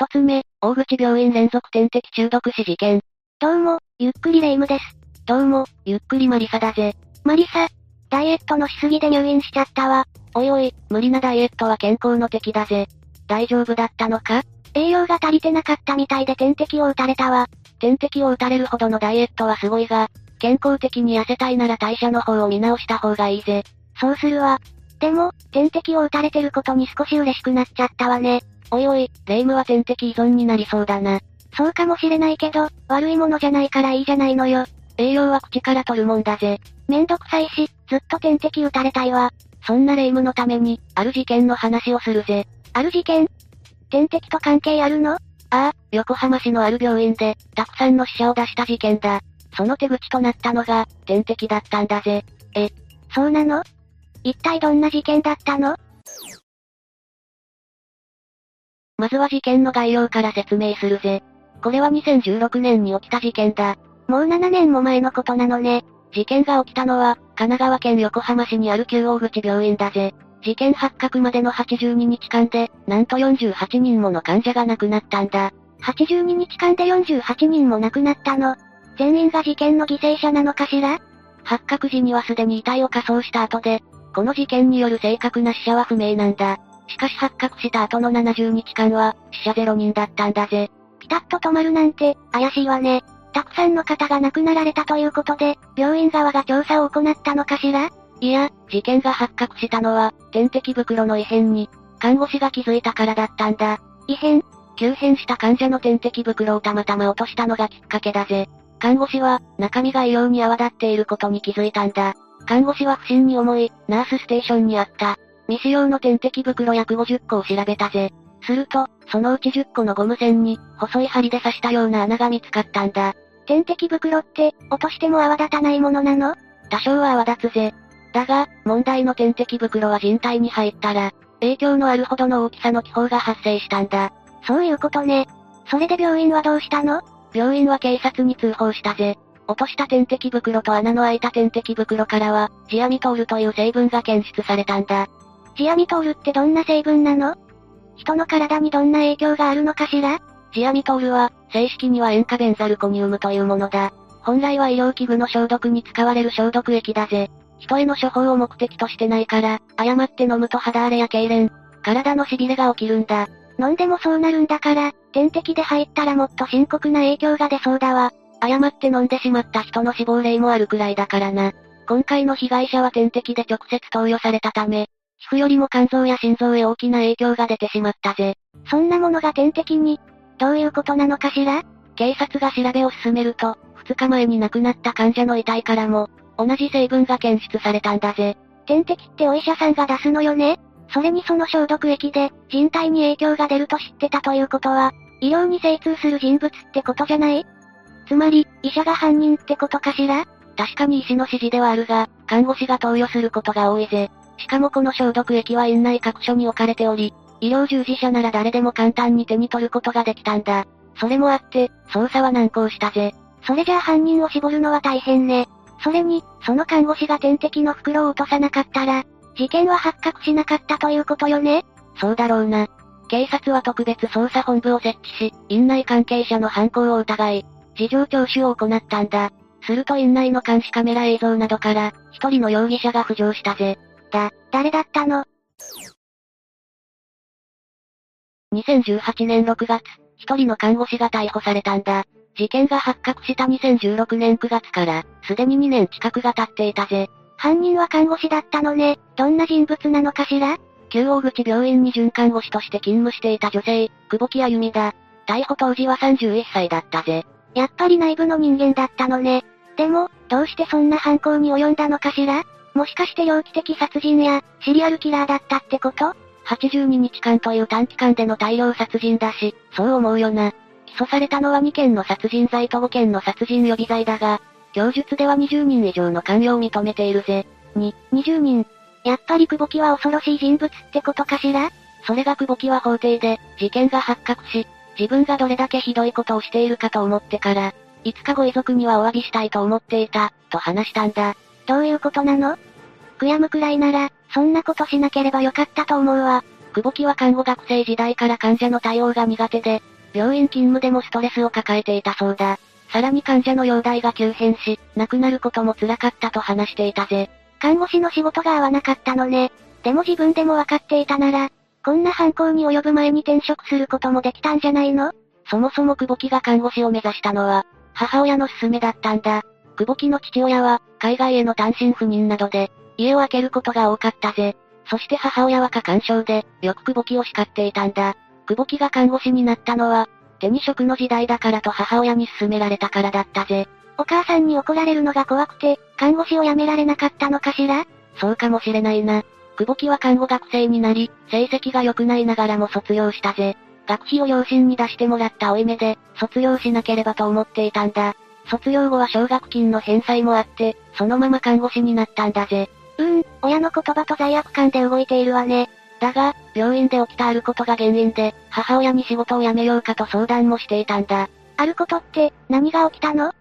一つ目、大口病院連続点滴中毒死事件。どうも、ゆっくりレ夢ムです。どうも、ゆっくりマリサだぜ。マリサ、ダイエットのしすぎで入院しちゃったわ。おいおい、無理なダイエットは健康の敵だぜ。大丈夫だったのか？栄養が足りてなかったみたいで点滴を打たれたわ。点滴を打たれるほどのダイエットはすごいが、健康的に痩せたいなら代謝の方を見直した方がいいぜ。そうするわ。でも、点滴を打たれてることに少し嬉しくなっちゃったわね。おいおい、霊夢は点滴依存になりそうだな。そうかもしれないけど、悪いものじゃないからいいじゃないのよ。栄養は口から取るもんだぜ。めんどくさいし、ずっと点滴打たれたいわ。そんな霊夢のために、ある事件の話をするぜ。ある事件？点滴と関係あるの？ああ、横浜市のある病院で、たくさんの死者を出した事件だ。その手口となったのが、点滴だったんだぜ。え、そうなの？一体どんな事件だったの？まずは事件の概要から説明するぜ。これは2016年に起きた事件だ。もう7年も前のことなのね。事件が起きたのは、神奈川県横浜市にある旧大口病院だぜ。事件発覚までの82日間で、なんと48人もの患者が亡くなったんだ。82日間で48人も亡くなったの。全員が事件の犠牲者なのかしら？発覚時にはすでに遺体を火葬した後で、この事件による正確な死者は不明なんだ。しかし発覚した後の70日間は、死者0人だったんだぜ。ピタッと止まるなんて、怪しいわね。たくさんの方が亡くなられたということで、病院側が調査を行ったのかしら？いや、事件が発覚したのは、点滴袋の異変に、看護師が気づいたからだったんだ。異変急変した患者の点滴袋をたまたま落としたのがきっかけだぜ。看護師は、中身が異様に泡立っていることに気づいたんだ。看護師は不審に思い、ナースステーションにあった、未使用の点滴袋約50個を調べたぜ。すると、そのうち10個のゴム線に、細い針で刺したような穴が見つかったんだ。点滴袋って、落としても泡立たないものなの？多少は泡立つぜ。だが、問題の点滴袋は人体に入ったら、影響のあるほどの大きさの気泡が発生したんだ。そういうことね。それで病院はどうしたの？病院は警察に通報したぜ。落とした点滴袋と穴の開いた点滴袋からは、ジアミトールという成分が検出されたんだ。ジアミトールってどんな成分なの？人の体にどんな影響があるのかしら？ジアミトールは、正式には塩化ベンザルコニウムというものだ。本来は医療器具の消毒に使われる消毒液だぜ。人への処方を目的としてないから、誤って飲むと肌荒れや痙攣、体の痺れが起きるんだ。飲んでもそうなるんだから、点滴で入ったらもっと深刻な影響が出そうだわ。誤って飲んでしまった人の死亡例もあるくらいだからな。今回の被害者は点滴で直接投与されたため、皮膚よりも肝臓や心臓へ大きな影響が出てしまったぜ。そんなものが点滴に、どういうことなのかしら？警察が調べを進めると、2日前に亡くなった患者の遺体からも、同じ成分が検出されたんだぜ。点滴ってお医者さんが出すのよね？それにその消毒液で、人体に影響が出ると知ってたということは、医療に精通する人物ってことじゃない？つまり、医者が犯人ってことかしら？確かに医師の指示ではあるが、看護師が投与することが多いぜ。しかもこの消毒液は院内各所に置かれており、医療従事者なら誰でも簡単に手に取ることができたんだ。それもあって、捜査は難航したぜ。それじゃあ犯人を絞るのは大変ね。それに、その看護師が点滴の袋を落とさなかったら、事件は発覚しなかったということよねそうだろうな。警察は特別捜査本部を設置し、院内関係者の犯行を疑い、事情聴取を行ったんだ。すると院内の監視カメラ映像などから、一人の容疑者が浮上したぜ。だ、誰だったの ?2018 年6月、一人の看護師が逮捕されたんだ。事件が発覚した2016年9月から、すでに2年近くが経っていたぜ。犯人は看護師だったのね。どんな人物なのかしら？旧大口病院に准看護師として勤務していた女性、久保木あゆみだ。逮捕当時は31歳だったぜ。やっぱり内部の人間だったのね。でも、どうしてそんな犯行に及んだのかしら？もしかして猟奇的殺人や、シリアルキラーだったってこと ?82 日間という短期間での大量殺人だし、そう思うよな。起訴されたのは2件の殺人罪と5件の殺人予備罪だが、供述では20人以上の関与を認めているぜ。に、20人。やっぱり久保木は恐ろしい人物ってことかしら？それが久保木は法廷で、事件が発覚し、自分がどれだけひどいことをしているかと思ってから、いつかご遺族にはお詫びしたいと思っていた、と話したんだ。どういうことなの？悔やむくらいなら、そんなことしなければよかったと思うわ。久保木は看護学生時代から患者の対応が苦手で、病院勤務でもストレスを抱えていたそうだ。さらに患者の容体が急変し、亡くなることも辛かったと話していたぜ。看護師の仕事が合わなかったのね。でも自分でも分かっていたなら、こんな犯行に及ぶ前に転職することもできたんじゃないの？そもそも久保木が看護師を目指したのは、母親の勧めだったんだ。久保木の父親は、海外への単身赴任などで、家を空けることが多かったぜ。そして母親は過干渉で、よく久保木を叱っていたんだ。久保木が看護師になったのは、手に職の時代だからと母親に勧められたからだったぜ。お母さんに怒られるのが怖くて、看護師を辞められなかったのかしら？そうかもしれないな。久保木は看護学生になり、成績が良くないながらも卒業したぜ。学費を両親に出してもらった負い目で、卒業しなければと思っていたんだ。卒業後は奨学金の返済もあって、そのまま看護師になったんだぜ。うーん、親の言葉と罪悪感で動いているわね。だが、病院で起きたあることが原因で、母親に仕事を辞めようかと相談もしていたんだ。あることって、何が起きたの？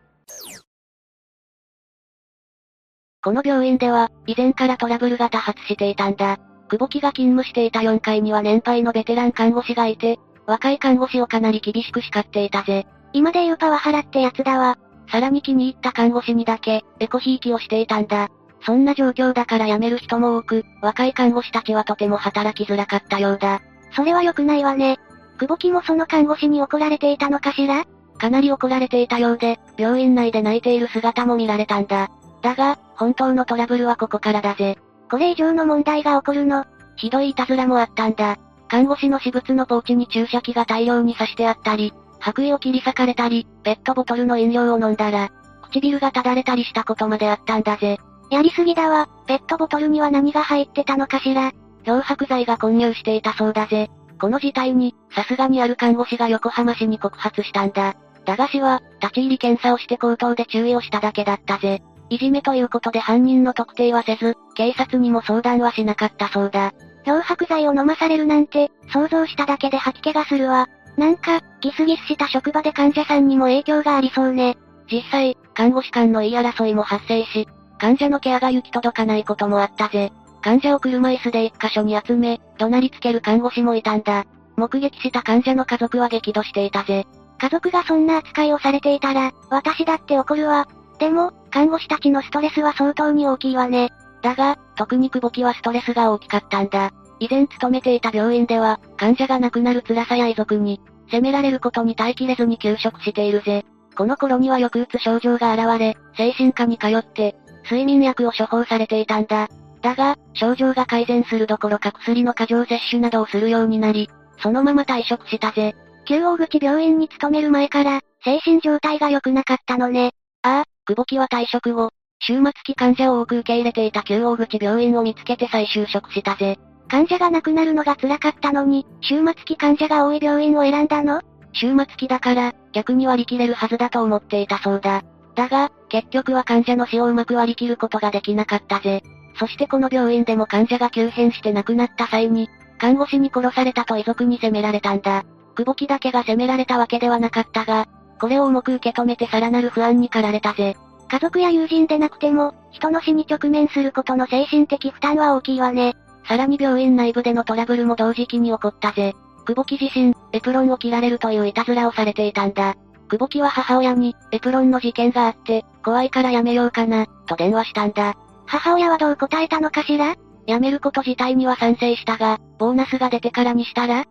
この病院では、以前からトラブルが多発していたんだ。久保木が勤務していた4階には年配のベテラン看護師がいて、若い看護師をかなり厳しく叱っていたぜ。今で言うパワハラってやつだわ。さらに気に入った看護師にだけ、エコひいきをしていたんだ。そんな状況だから辞める人も多く、若い看護師たちはとても働きづらかったようだ。それは良くないわね。久保木もその看護師に怒られていたのかしら？かなり怒られていたようで、病院内で泣いている姿も見られたんだ。だが、本当のトラブルはここからだぜ。これ以上の問題が起こるの？ひどいいたずらもあったんだ。看護師の私物のポーチに注射器が大量に刺してあったり、白衣を切り裂かれたり、ペットボトルの飲料を飲んだら、唇がただれたりしたことまであったんだぜ。やりすぎだわ。ペットボトルには何が入ってたのかしら。漂白剤が混入していたそうだぜ。この事態に、さすがにある看護師が横浜市に告発したんだ。だが市は、立ち入り検査をして口頭で注意をしただけだったぜ。いじめということで犯人の特定はせず、警察にも相談はしなかったそうだ。漂白剤を飲まされるなんて、想像しただけで吐き気がするわ。なんか、ギスギスした職場で患者さんにも影響がありそうね。実際、看護師間の言い争いも発生し、患者のケアが行き届かないこともあったぜ。患者を車椅子で一箇所に集め、怒鳴りつける看護師もいたんだ。目撃した患者の家族は激怒していたぜ。家族がそんな扱いをされていたら、私だって怒るわ。でも、看護師たちのストレスは相当に大きいわね。だが、特に久保木はストレスが大きかったんだ。以前勤めていた病院では、患者が亡くなる辛さや遺族に、責められることに耐えきれずに休職しているぜ。この頃にはよくうつ症状が現れ、精神科に通って、睡眠薬を処方されていたんだ。だが、症状が改善するどころか薬の過剰摂取などをするようになり、そのまま退職したぜ。旧大口病院に勤める前から、精神状態が良くなかったのね。ああ、久保木は退職後、終末期患者を多く受け入れていた旧大口病院を見つけて再就職したぜ。患者が亡くなるのが辛かったのに、終末期患者が多い病院を選んだの？終末期だから、逆に割り切れるはずだと思っていたそうだ。だが、結局は患者の死をうまく割り切ることができなかったぜ。そしてこの病院でも患者が急変して亡くなった際に、看護師に殺されたと遺族に責められたんだ。久保木だけが責められたわけではなかったが、これを重く受け止めてさらなる不安に駆られたぜ。家族や友人でなくても、人の死に直面することの精神的負担は大きいわね。さらに病院内部でのトラブルも同時期に起こったぜ。久保木自身、エプロンを切られるといういたずらをされていたんだ。久保木は母親に、エプロンの事件があって、怖いからやめようかな、と電話したんだ。母親はどう答えたのかしら？やめること自体には賛成したが、ボーナスが出てからにしたら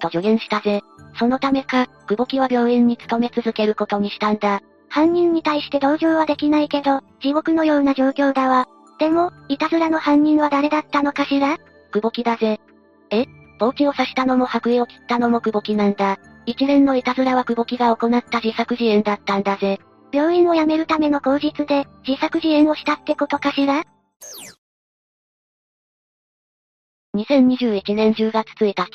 と助言したぜ。そのためか、久保木は病院に勤め続けることにしたんだ。犯人に対して同情はできないけど、地獄のような状況だわ。でも、いたずらの犯人は誰だったのかしら？久保木だぜ。え？ポーチを刺したのも白衣を切ったのも久保木なんだ。一連のいたずらは久保木が行った自作自演だったんだぜ。病院を辞めるための口実で、自作自演をしたってことかしら？2021年10月1日、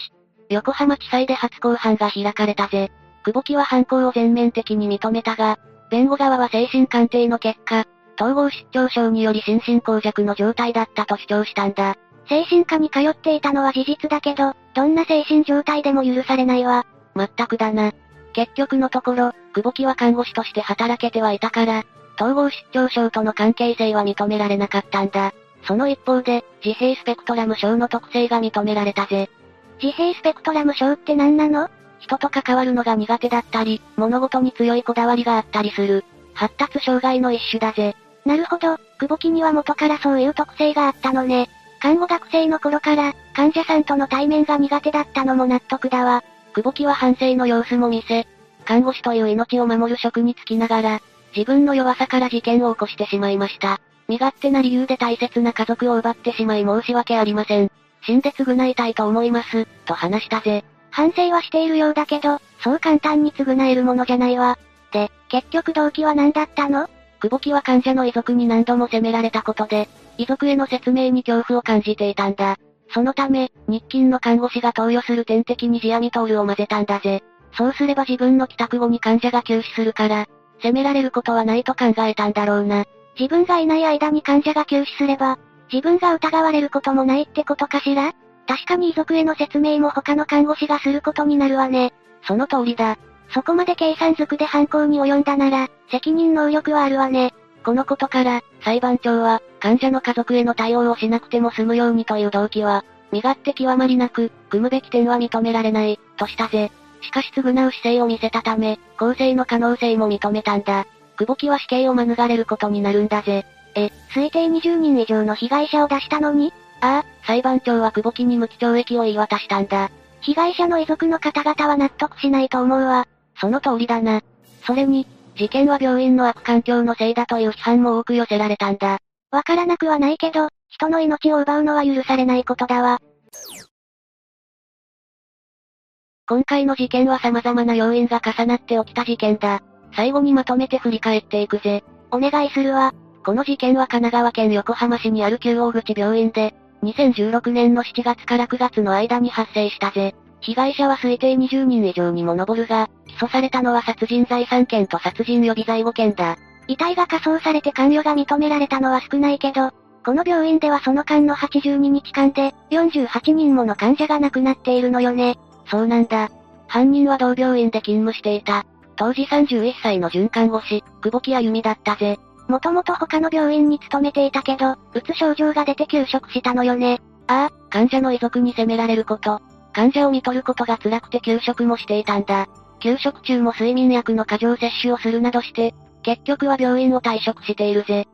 横浜地裁で初公判が開かれたぜ。久保木は犯行を全面的に認めたが、弁護側は精神鑑定の結果、統合失調症により心神耗弱の状態だったと主張したんだ。精神科に通っていたのは事実だけど、どんな精神状態でも許されないわ。まったくだな。結局のところ、久保木は看護師として働けてはいたから、統合失調症との関係性は認められなかったんだ。その一方で、自閉スペクトラム症の特性が認められたぜ。自閉スペクトラム症って何なの？人と関わるのが苦手だったり、物事に強いこだわりがあったりする。発達障害の一種だぜ。なるほど、久保木には元からそういう特性があったのね。看護学生の頃から、患者さんとの対面が苦手だったのも納得だわ。久保木は反省の様子も見せ、看護師という命を守る職に就きながら、自分の弱さから事件を起こしてしまいました。身勝手な理由で大切な家族を奪ってしまい申し訳ありません。死んで償いたいと思います、と話したぜ。反省はしているようだけど、そう簡単に償えるものじゃないわ。で、結局動機は何だったの？久保木は患者の遺族に何度も責められたことで、遺族への説明に恐怖を感じていたんだ。そのため、日勤の看護師が投与する点滴にジアミトールを混ぜたんだぜ。そうすれば自分の帰宅後に患者が急死するから、責められることはないと考えたんだろうな。自分がいない間に患者が急死すれば、自分が疑われることもないってことかしら？確かに遺族への説明も他の看護師がすることになるわね。その通りだ。そこまで計算づくで犯行に及んだなら、責任能力はあるわね。このことから、裁判長は、患者の家族への対応をしなくても済むようにという動機は、身勝手極まりなく、組むべき点は認められない、としたぜ。しかし償う姿勢を見せたため、公正の可能性も認めたんだ。久保木は死刑を免れることになるんだぜ。え、推定20人以上の被害者を出したのに？ああ、裁判長は久保木に無期懲役を言い渡したんだ。被害者の遺族の方々は納得しないと思うわ。その通りだな。それに、事件は病院の悪環境のせいだという批判も多く寄せられたんだ。わからなくはないけど、人の命を奪うのは許されないことだわ。今回の事件は様々な要因が重なって起きた事件だ。最後にまとめて振り返っていくぜ。お願いするわ。この事件は神奈川県横浜市にある旧大口病院で、2016年の7月から9月の間に発生したぜ。被害者は推定20人以上にも上るが、起訴されたのは殺人罪3件と殺人予備罪5件だ。遺体が火葬されて関与が認められたのは少ないけど、この病院ではその間の82日間で、48人もの患者が亡くなっているのよね。そうなんだ。犯人は同病院で勤務していた。当時31歳の准看護師、久保木あゆみだったぜ。もともと他の病院に勤めていたけど、うつ症状が出て休職したのよね。ああ、患者の遺族に責められること。患者を見取ることが辛くて休職もしていたんだ。休職中も睡眠薬の過剰摂取をするなどして、結局は病院を退職しているぜ。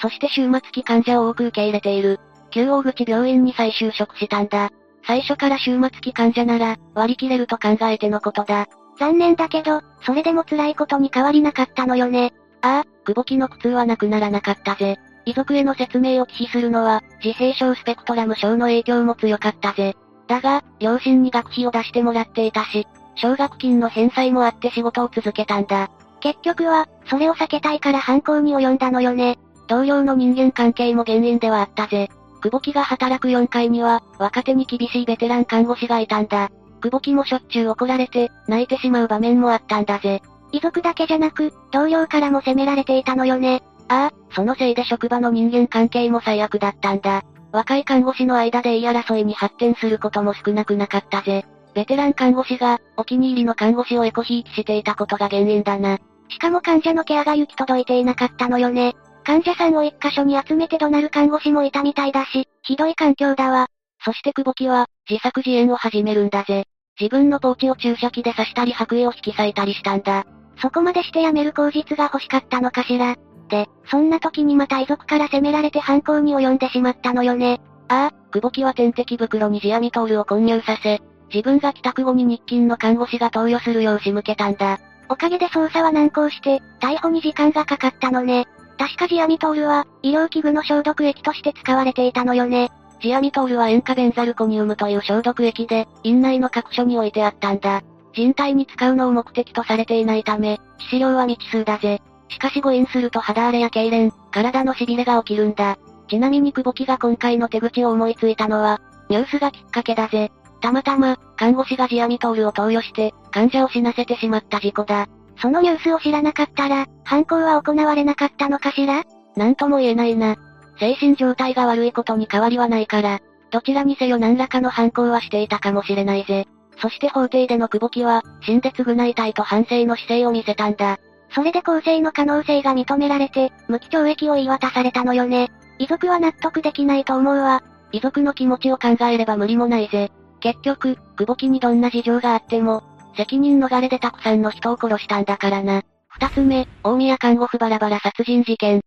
そして終末期患者を多く受け入れている。旧大口病院に再就職したんだ。最初から終末期患者なら、割り切れると考えてのことだ。残念だけど、それでも辛いことに変わりなかったのよね。ああ、久保木の苦痛はなくならなかったぜ。遺族への説明を忌避するのは、自閉症スペクトラム症の影響も強かったぜ。だが、両親に学費を出してもらっていたし、奨学金の返済もあって仕事を続けたんだ。結局は、それを避けたいから犯行に及んだのよね。同僚の人間関係も原因ではあったぜ。久保木が働く4階には、若手に厳しいベテラン看護師がいたんだ。久保木もしょっちゅう怒られて、泣いてしまう場面もあったんだぜ。遺族だけじゃなく、同僚からも責められていたのよね。ああ、そのせいで職場の人間関係も最悪だったんだ。若い看護師の間で言い争いに発展することも少なくなかったぜ。ベテラン看護師が、お気に入りの看護師をエコひいきしていたことが原因だな。しかも患者のケアが行き届いていなかったのよね。患者さんを一箇所に集めて怒鳴る看護師もいたみたいだし、ひどい環境だわ。そして久保木は、自作自演を始めるんだぜ。自分のポーチを注射器で刺したり白衣を引き裂いたりしたんだ。そこまでして辞める口実が欲しかったのかしら。で、そんな時にまた遺族から責められて犯行に及んでしまったのよね。ああ、久保木は点滴袋にジアミトールを混入させ、自分が帰宅後に日勤の看護師が投与するよう仕向けたんだ。おかげで捜査は難航して、逮捕に時間がかかったのね。確かジアミトールは、医療器具の消毒液として使われていたのよね。ジアミトールは塩化ベンザルコニウムという消毒液で、院内の各所に置いてあったんだ。人体に使うのを目的とされていないため、致死量は未知数だぜ。しかし誤飲すると肌荒れや痙攣、体の痺れが起きるんだ。ちなみに久保木が今回の手口を思いついたのは、ニュースがきっかけだぜ。たまたま、看護師がジアミトールを投与して、患者を死なせてしまった事故だ。そのニュースを知らなかったら、犯行は行われなかったのかしら？なんとも言えないな。精神状態が悪いことに変わりはないから、どちらにせよ何らかの犯行はしていたかもしれないぜ。そして法廷での久保木は、死んで償いたいと反省の姿勢を見せたんだ。それで公正の可能性が認められて、無期懲役を言い渡されたのよね。遺族は納得できないと思うわ。遺族の気持ちを考えれば無理もないぜ。結局、久保木にどんな事情があっても、責任逃れでたくさんの人を殺したんだからな。二つ目、大宮看護婦バラバラ殺人事件。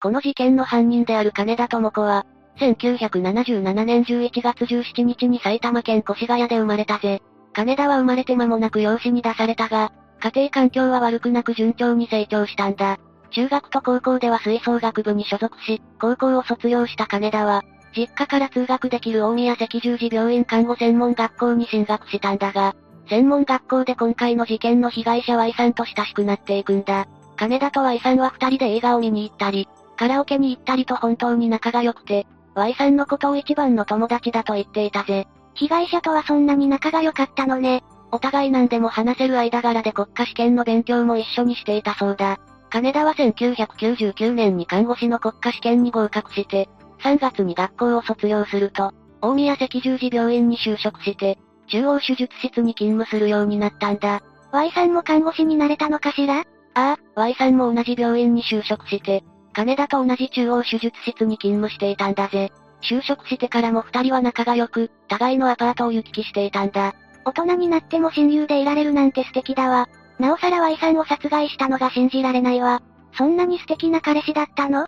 この事件の犯人である金田智子は、1977年11月17日に埼玉県越谷で生まれたぜ。金田は生まれて間もなく養子に出されたが、家庭環境は悪くなく順調に成長したんだ。中学と高校では吹奏楽部に所属し、高校を卒業した金田は、実家から通学できる大宮赤十字病院看護専門学校に進学したんだが、専門学校で今回の事件の被害者 Y さんと親しくなっていくんだ。金田と Y さんは二人で映画を見に行ったり、カラオケに行ったりと本当に仲が良くて、Y さんのことを一番の友達だと言っていたぜ。被害者とはそんなに仲が良かったのね。お互い何でも話せる間柄で国家試験の勉強も一緒にしていたそうだ。金田は1999年に看護師の国家試験に合格して、3月に学校を卒業すると、大宮赤十字病院に就職して、中央手術室に勤務するようになったんだ。Y さんも看護師になれたのかしら？ああ、Y さんも同じ病院に就職して、金田と同じ中央手術室に勤務していたんだぜ。就職してからも二人は仲が良く、互いのアパートを行き来していたんだ。大人になっても親友でいられるなんて素敵だわ。なおさら Y さんを殺害したのが信じられないわ。そんなに素敵な彼氏だったの？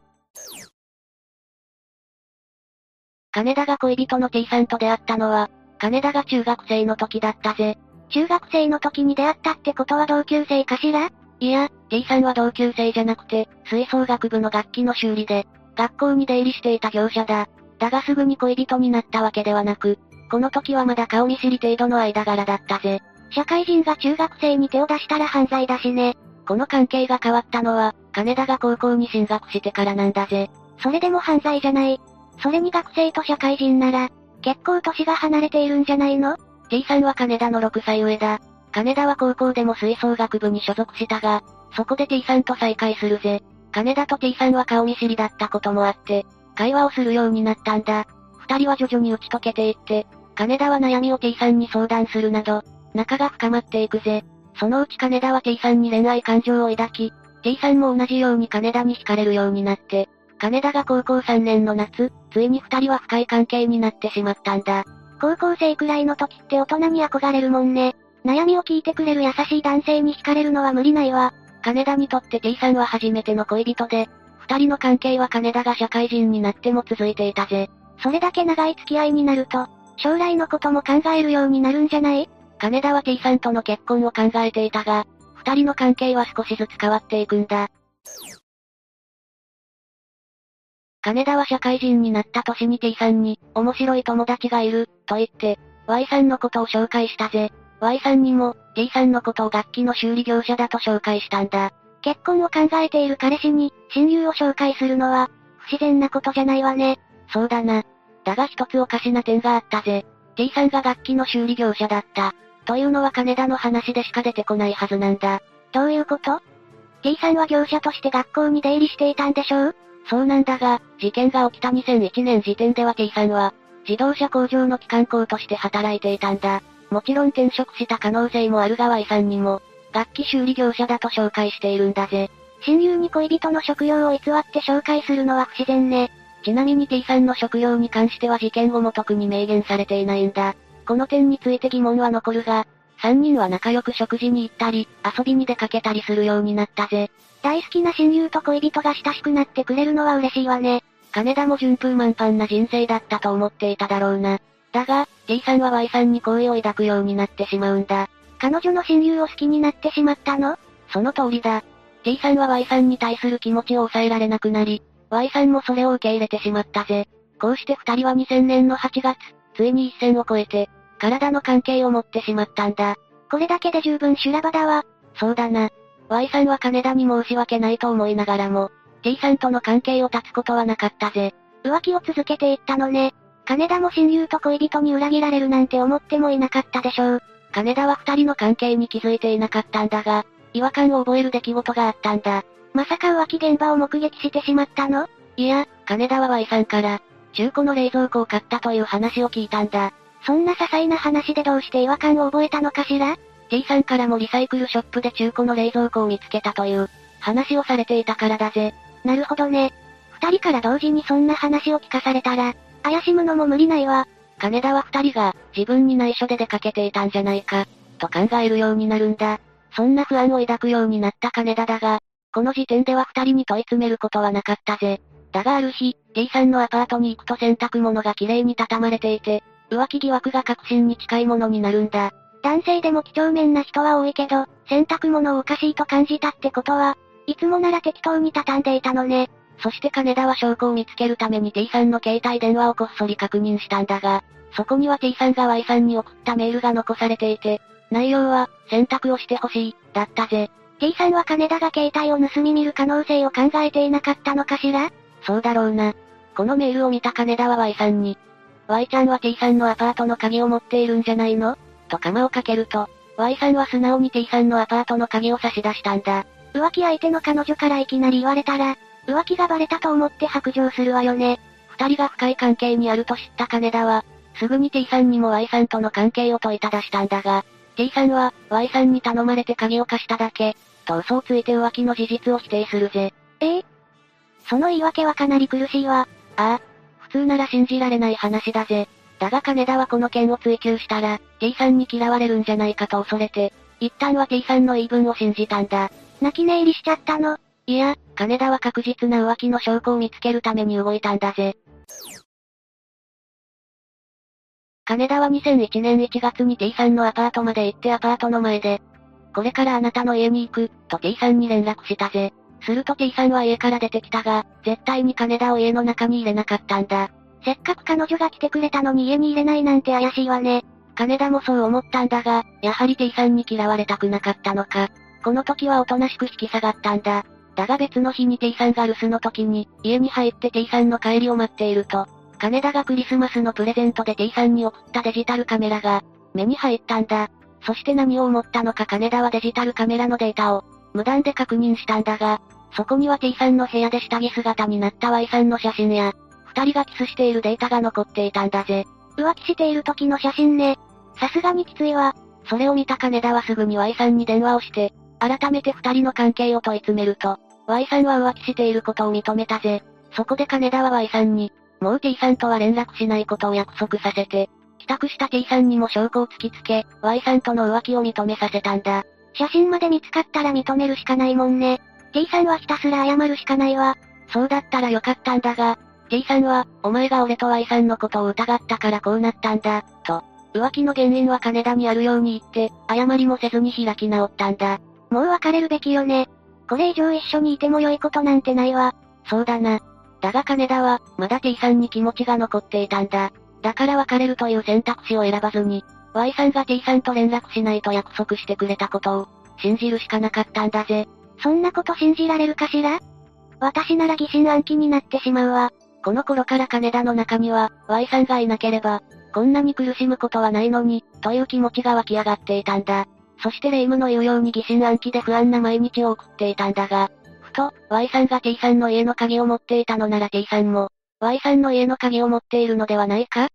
金田が恋人の T さんと出会ったのは、金田が中学生の時だったぜ。中学生の時に出会ったってことは同級生かしら？いや、T さんは同級生じゃなくて、吹奏楽部の楽器の修理で、学校に出入りしていた業者だ。だがすぐに恋人になったわけではなく、この時はまだ顔見知り程度の間柄だったぜ。社会人が中学生に手を出したら犯罪だしね。この関係が変わったのは、金田が高校に進学してからなんだぜ。それでも犯罪じゃない。それに学生と社会人なら、結構年が離れているんじゃないの ?T さんは金田の6歳上だ。金田は高校でも吹奏楽部に所属したが、そこで T さんと再会するぜ。金田と T さんは顔見知りだったこともあって、会話をするようになったんだ。二人は徐々に打ち解けていって、金田は悩みを T さんに相談するなど、仲が深まっていくぜ。そのうち金田は T さんに恋愛感情を抱き、T さんも同じように金田に惹かれるようになって、金田が高校3年の夏、ついに二人は深い関係になってしまったんだ。高校生くらいの時って大人に憧れるもんね。悩みを聞いてくれる優しい男性に惹かれるのは無理ないわ。金田にとって T さんは初めての恋人で、二人の関係は金田が社会人になっても続いていたぜ。それだけ長い付き合いになると、将来のことも考えるようになるんじゃない？金田は T さんとの結婚を考えていたが、二人の関係は少しずつ変わっていくんだ。金田は社会人になった年に T さんに、面白い友達がいる、と言って、Y さんのことを紹介したぜ。Y さんにも、T さんのことを楽器の修理業者だと紹介したんだ。結婚を考えている彼氏に、親友を紹介するのは、不自然なことじゃないわね。そうだな。だが一つおかしな点があったぜ。T さんが楽器の修理業者だった。というのは金田の話でしか出てこないはずなんだ。どういうこと ?T さんは業者として学校に出入りしていたんでしょう？そうなんだが、事件が起きた2001年時点では T さんは、自動車工場の機関工として働いていたんだ。もちろん転職した可能性もあるが Y さんにも、楽器修理業者だと紹介しているんだぜ。親友に恋人の職業を偽って紹介するのは不自然ね。ちなみに T さんの職業に関しては事件後も特に明言されていないんだ。この点について疑問は残るが、3人は仲良く食事に行ったり、遊びに出かけたりするようになったぜ。大好きな親友と恋人が親しくなってくれるのは嬉しいわね。金田も順風満帆な人生だったと思っていただろうな。だが、T さんは Y さんに好意を抱くようになってしまうんだ。彼女の親友を好きになってしまったの？その通りだ。T さんは Y さんに対する気持ちを抑えられなくなり、Y さんもそれを受け入れてしまったぜ。こうして二人は2000年の8月、ついに一線を越えて、体の関係を持ってしまったんだ。これだけで十分修羅場だわ。そうだな。Y さんは金田に申し訳ないと思いながらも、T さんとの関係を断つことはなかったぜ。浮気を続けていったのね。金田も親友と恋人に裏切られるなんて思ってもいなかったでしょう。金田は二人の関係に気づいていなかったんだが、違和感を覚える出来事があったんだ。まさか浮気現場を目撃してしまったの？いや、金田は Y さんから、中古の冷蔵庫を買ったという話を聞いたんだ。そんな些細な話でどうして違和感を覚えたのかしら？T さんからもリサイクルショップで中古の冷蔵庫を見つけたという、話をされていたからだぜ。なるほどね。二人から同時にそんな話を聞かされたら、怪しむのも無理ないわ。金田は二人が、自分に内緒で出かけていたんじゃないか、と考えるようになるんだ。そんな不安を抱くようになった金田だが、この時点では二人に問い詰めることはなかったぜ。だがある日、T さんのアパートに行くと洗濯物が綺麗に畳まれていて、浮気疑惑が確信に近いものになるんだ。男性でも几帳面な人は多いけど、洗濯物をおかしいと感じたってことは、いつもなら適当に畳んでいたのね。そして金田は証拠を見つけるために T さんの携帯電話をこっそり確認したんだが、そこには T さんが Y さんに送ったメールが残されていて、内容は、選択をしてほしい、だったぜ。T さんは金田が携帯を盗み見る可能性を考えていなかったのかしら？そうだろうな。このメールを見た金田は Y さんに、Y ちゃんは T さんのアパートの鍵を持っているんじゃないの？と釜をかけると、Y さんは素直に T さんのアパートの鍵を差し出したんだ。浮気相手の彼女からいきなり言われたら、浮気がバレたと思って白状するわよね。二人が深い関係にあると知った金田は、すぐに T さんにも Y さんとの関係を問いただしたんだが、T さんは、Y さんに頼まれて鍵を貸しただけ、と嘘をついて浮気の事実を否定するぜ。え？えその言い訳はかなり苦しいわ。ああ、普通なら信じられない話だぜ。だが金田はこの件を追及したら、T さんに嫌われるんじゃないかと恐れて、一旦は T さんの言い分を信じたんだ。泣き寝入りしちゃったのいや、金田は確実な浮気の証拠を見つけるために動いたんだぜ。金田は2001年1月に T さんのアパートまで行ってアパートの前で、これからあなたの家に行く、と T さんに連絡したぜ。すると T さんは家から出てきたが、絶対に金田を家の中に入れなかったんだ。せっかく彼女が来てくれたのに家に入れないなんて怪しいわね。金田もそう思ったんだが、やはり T さんに嫌われたくなかったのか。この時はおとなしく引き下がったんだ。だが別の日に T さんが留守の時に、家に入って T さんの帰りを待っていると、金田がクリスマスのプレゼントで T さんに送ったデジタルカメラが、目に入ったんだ。そして何を思ったのか金田はデジタルカメラのデータを、無断で確認したんだが、そこには T さんの部屋で下着姿になった Y さんの写真や、二人がキスしているデータが残っていたんだぜ。浮気している時の写真ね。さすがにきついわ。それを見た金田はすぐに Y さんに電話をして、改めて二人の関係を問い詰めると、Y さんは浮気していることを認めたぜ。そこで金田は Y さんに、もう T さんとは連絡しないことを約束させて、帰宅した T さんにも証拠を突きつけ、Y さんとの浮気を認めさせたんだ。写真まで見つかったら認めるしかないもんね。T さんはひたすら謝るしかないわ。そうだったらよかったんだが、T さんは、お前が俺と Y さんのことを疑ったからこうなったんだ、と。浮気の原因は金田にあるように言って、謝りもせずに開き直ったんだ。もう別れるべきよね。これ以上一緒にいても良いことなんてないわ。そうだな。だが金田は、まだ T さんに気持ちが残っていたんだ。だから別れるという選択肢を選ばずに、Y さんが T さんと連絡しないと約束してくれたことを、信じるしかなかったんだぜ。そんなこと信じられるかしら？私なら疑心暗鬼になってしまうわ。この頃から金田の中には、Y さんがいなければ、こんなに苦しむことはないのに、という気持ちが湧き上がっていたんだ。そして霊夢の言うように疑心暗鬼で不安な毎日を送っていたんだが、ふと、Y さんが T さんの家の鍵を持っていたのなら T さんも、Y さんの家の鍵を持っているのではないか？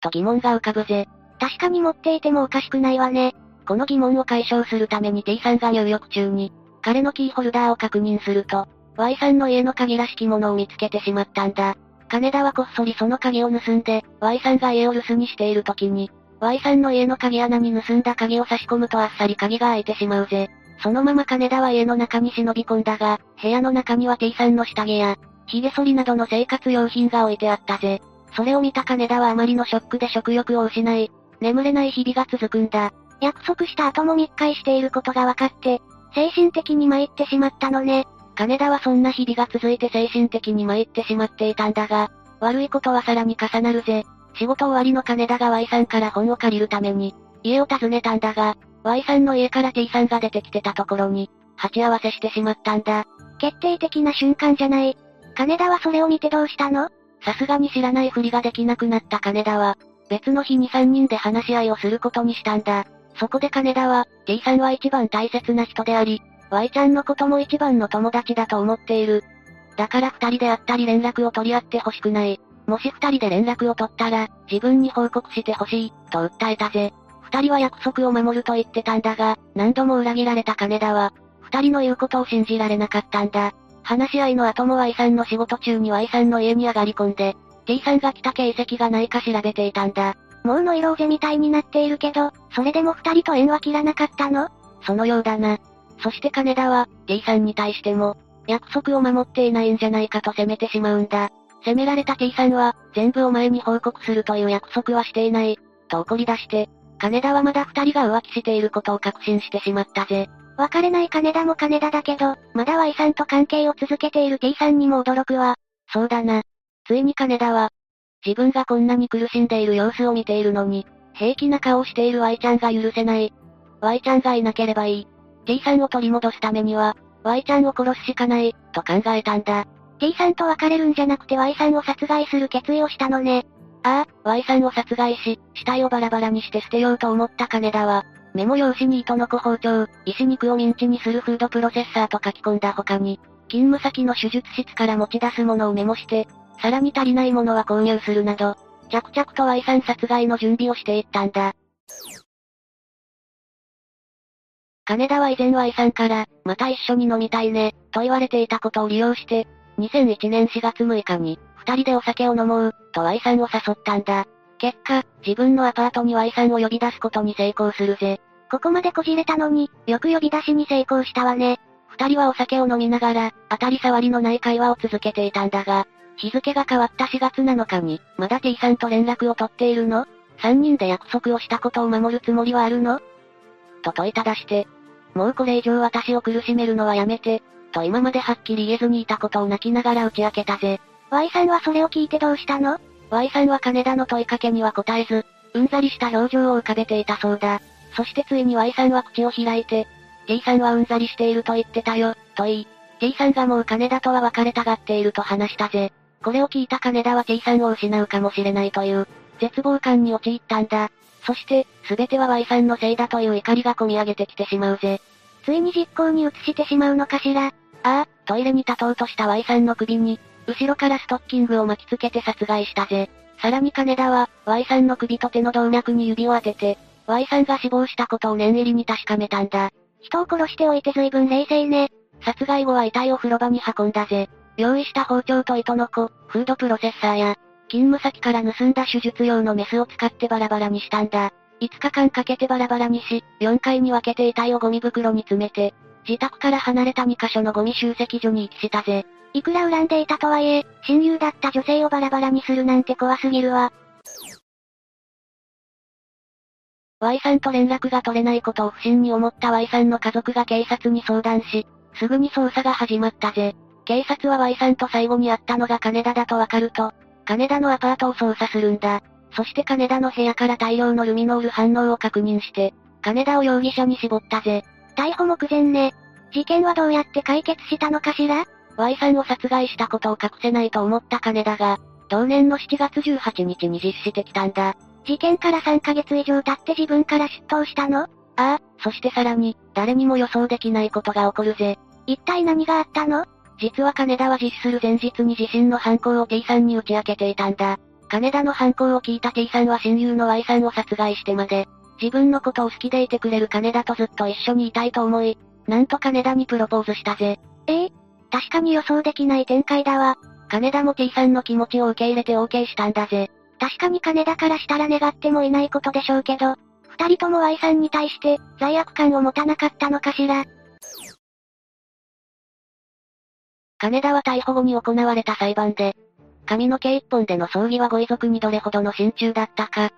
と疑問が浮かぶぜ。確かに持っていてもおかしくないわね。この疑問を解消するために T さんが入浴中に、彼のキーホルダーを確認すると、Y さんの家の鍵らしきものを見つけてしまったんだ。金田はこっそりその鍵を盗んで、Y さんが家を留守にしている時に、Y さんの家の鍵穴に盗んだ鍵を差し込むとあっさり鍵が開いてしまうぜ。そのまま金田は家の中に忍び込んだが、部屋の中には T さんの下着や、髭剃りなどの生活用品が置いてあったぜ。それを見た金田はあまりのショックで食欲を失い、眠れない日々が続くんだ。約束した後も密会していることが分かって、精神的に参ってしまったのね。金田はそんな日々が続いて精神的に参ってしまっていたんだが、悪いことはさらに重なるぜ。仕事終わりの金田が Y さんから本を借りるために、家を訪ねたんだが、Y さんの家から T さんが出てきてたところに、鉢合わせしてしまったんだ。決定的な瞬間じゃない。金田はそれを見てどうしたの？さすがに知らないふりができなくなった金田は、別の日に3人で話し合いをすることにしたんだ。そこで金田は、T さんは一番大切な人であり、Y ちゃんのことも一番の友達だと思っている。だから二人で会ったり連絡を取り合ってほしくない。もし二人で連絡を取ったら、自分に報告してほしい、と訴えたぜ。二人は約束を守ると言ってたんだが、何度も裏切られた金田は、二人の言うことを信じられなかったんだ。話し合いの後も Y さんの仕事中に Y さんの家に上がり込んで、T さんが来た形跡がないか調べていたんだ。もうノイローゼみたいになっているけど、それでも二人と縁は切らなかったの？そのようだな。そして金田は、T さんに対しても、約束を守っていないんじゃないかと責めてしまうんだ。責められた T さんは、全部お前に報告するという約束はしていない、と怒り出して、金田はまだ二人が浮気していることを確信してしまったぜ。別れない金田も金田だけど、まだ Y さんと関係を続けている T さんにも驚くわ。そうだな。ついに金田は、自分がこんなに苦しんでいる様子を見ているのに、平気な顔をしている Y ちゃんが許せない。Y ちゃんがいなければいい。T さんを取り戻すためには、Y ちゃんを殺すしかない、と考えたんだ。T さんと別れるんじゃなくて Y さんを殺害する決意をしたのね。ああ、Y さんを殺害し、死体をバラバラにして捨てようと思った金田は、メモ用紙に糸の子包丁、石肉をミンチにするフードプロセッサーと書き込んだ他に、勤務先の手術室から持ち出すものをメモして、さらに足りないものは購入するなど、着々と Y さん殺害の準備をしていったんだ。金田は以前 Y さんから、また一緒に飲みたいね、と言われていたことを利用して、2001年4月6日に、二人でお酒を飲もう、と Y さんを誘ったんだ。結果、自分のアパートに Y さんを呼び出すことに成功するぜ。ここまでこじれたのに、よく呼び出しに成功したわね。二人はお酒を飲みながら、当たり障りのない会話を続けていたんだが、日付が変わった4月7日に、まだ T さんと連絡を取っているの？三人で約束をしたことを守るつもりはあるの？と問いただして、もうこれ以上私を苦しめるのはやめて、と今まではっきり言えずにいたことを泣きながら打ち明けたぜ。Y さんはそれを聞いてどうしたの ?Y さんは金田の問いかけには答えず、うんざりした表情を浮かべていたそうだ。そしてついに Y さんは口を開いて、T さんはうんざりしていると言ってたよ、と言い、T さんがもう金田とは別れたがっていると話したぜ。これを聞いた金田は T さんを失うかもしれないという、絶望感に陥ったんだ。そして、すべては Y さんのせいだという怒りが込み上げてきてしまうぜ。ついに実行に移してしまうのかしら。ああ、トイレに立とうとした Y さんの首に、後ろからストッキングを巻きつけて殺害したぜ。さらに金田は、Y さんの首と手の動脈に指を当てて、Y さんが死亡したことを念入りに確かめたんだ。人を殺しておいて随分冷静ね。殺害後は遺体を風呂場に運んだぜ。用意した包丁と糸の子、フードプロセッサーや、勤務先から盗んだ手術用のメスを使ってバラバラにしたんだ。5日間かけてバラバラにし、4回に分けて遺体をゴミ袋に詰めて、自宅から離れた2カ所のゴミ集積所に遺棄したぜ。いくら恨んでいたとはいえ、親友だった女性をバラバラにするなんて怖すぎるわ。Y さんと連絡が取れないことを不審に思った Y さんの家族が警察に相談し、すぐに捜査が始まったぜ。警察は Y さんと最後に会ったのが金田だとわかると、金田のアパートを捜査するんだ。そして金田の部屋から大量のルミノール反応を確認して、金田を容疑者に絞ったぜ。逮捕目前ね。事件はどうやって解決したのかしら？Y さんを殺害したことを隠せないと思った金田が、同年の7月18日に実施できたんだ。事件から3ヶ月以上経って自分から出頭したの？ああ、そしてさらに、誰にも予想できないことが起こるぜ。一体何があったの？実は金田は実施する前日に自身の犯行を T さんに打ち明けていたんだ。金田の犯行を聞いた T さんは親友の Y さんを殺害してまで、自分のことを好きでいてくれる金田とずっと一緒にいたいと思い、なんと金田にプロポーズしたぜ。え？え確かに予想できない展開だわ。金田も T さんの気持ちを受け入れて OK したんだぜ。確かに金田からしたら願ってもいないことでしょうけど、二人とも Y さんに対して、罪悪感を持たなかったのかしら。金田は逮捕後に行われた裁判で、髪の毛一本での葬儀はご遺族にどれほどの心中だったか。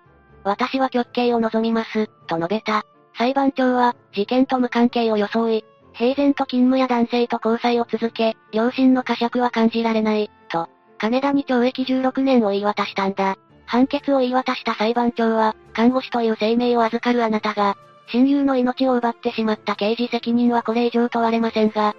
私は極刑を望みます、と述べた。裁判長は、事件と無関係を装い、平然と勤務や男性と交際を続け、両親の呵責は感じられない、と、金田に懲役16年を言い渡したんだ。判決を言い渡した裁判長は、看護師という生命を預かるあなたが、親友の命を奪ってしまった刑事責任はこれ以上問われませんが、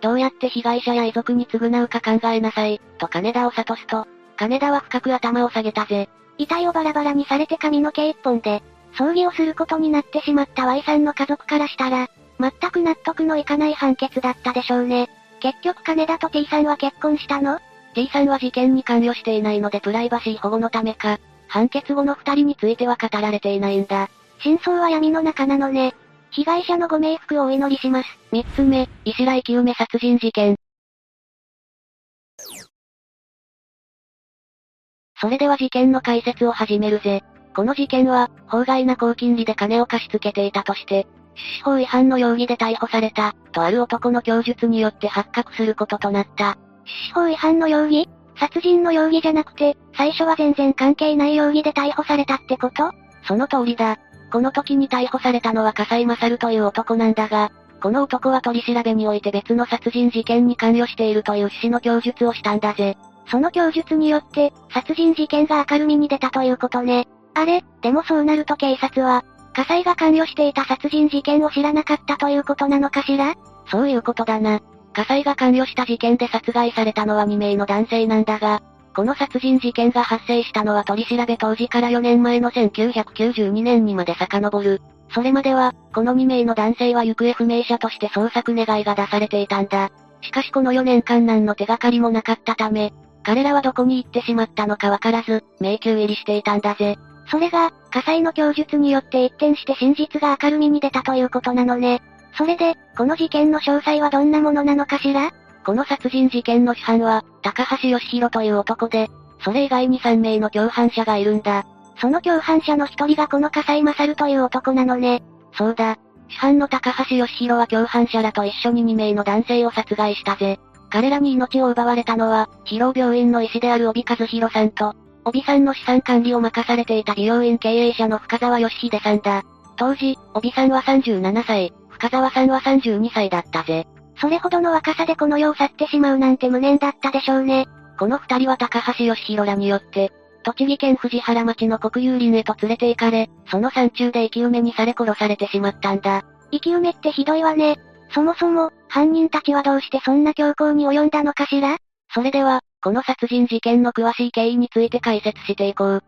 どうやって被害者や遺族に償うか考えなさい、と金田を諭すと、金田は深く頭を下げたぜ。遺体をバラバラにされて髪の毛一本で、葬儀をすることになってしまった Y さんの家族からしたら、全く納得のいかない判決だったでしょうね。結局金田と T さんは結婚したの ?T さんは事件に関与していないのでプライバシー保護のためか、判決後の二人については語られていないんだ。真相は闇の中なのね。被害者のご冥福をお祈りします。三つ目、石来清め殺人事件。それでは事件の解説を始めるぜ。この事件は、法外な高金利で金を貸し付けていたとして、司法違反の容疑で逮捕された、とある男の供述によって発覚することとなった。司法違反の容疑？殺人の容疑じゃなくて、最初は全然関係ない容疑で逮捕されたってこと？その通りだ。この時に逮捕されたのは笠井勝という男なんだが、この男は取り調べにおいて別の殺人事件に関与しているという趣旨の供述をしたんだぜ。その供述によって、殺人事件が明るみに出たということね。あれ、でもそうなると警察は、火災が関与していた殺人事件を知らなかったということなのかしら？そういうことだな。火災が関与した事件で殺害されたのは2名の男性なんだが、この殺人事件が発生したのは取り調べ当時から4年前の1992年にまで遡る。それまでは、この2名の男性は行方不明者として捜索願いが出されていたんだ。しかしこの4年間何の手がかりもなかったため、彼らはどこに行ってしまったのかわからず、迷宮入りしていたんだぜ。それが、火災の供述によって一転して真実が明るみに出たということなのね。それで、この事件の詳細はどんなものなのかしら？この殺人事件の主犯は、高橋義弘という男で、それ以外に3名の共犯者がいるんだ。その共犯者の一人がこの笠井勝という男なのね。そうだ。主犯の高橋義弘は共犯者らと一緒に2名の男性を殺害したぜ。彼らに命を奪われたのは、疲労病院の医師である帯和弘さんと、帯さんの資産管理を任されていた美容院経営者の深沢義秀さんだ。当時、帯さんは37歳、深沢さんは32歳だったぜ。それほどの若さでこの世を去ってしまうなんて無念だったでしょうね。この二人は高橋義弘らによって、栃木県藤原町の国有林へと連れて行かれ、その山中で生き埋めにされ殺されてしまったんだ。生き埋めってひどいわね。そもそも、犯人たちはどうしてそんな強行に及んだのかしら？それでは、この殺人事件の詳しい経緯について解説していこう。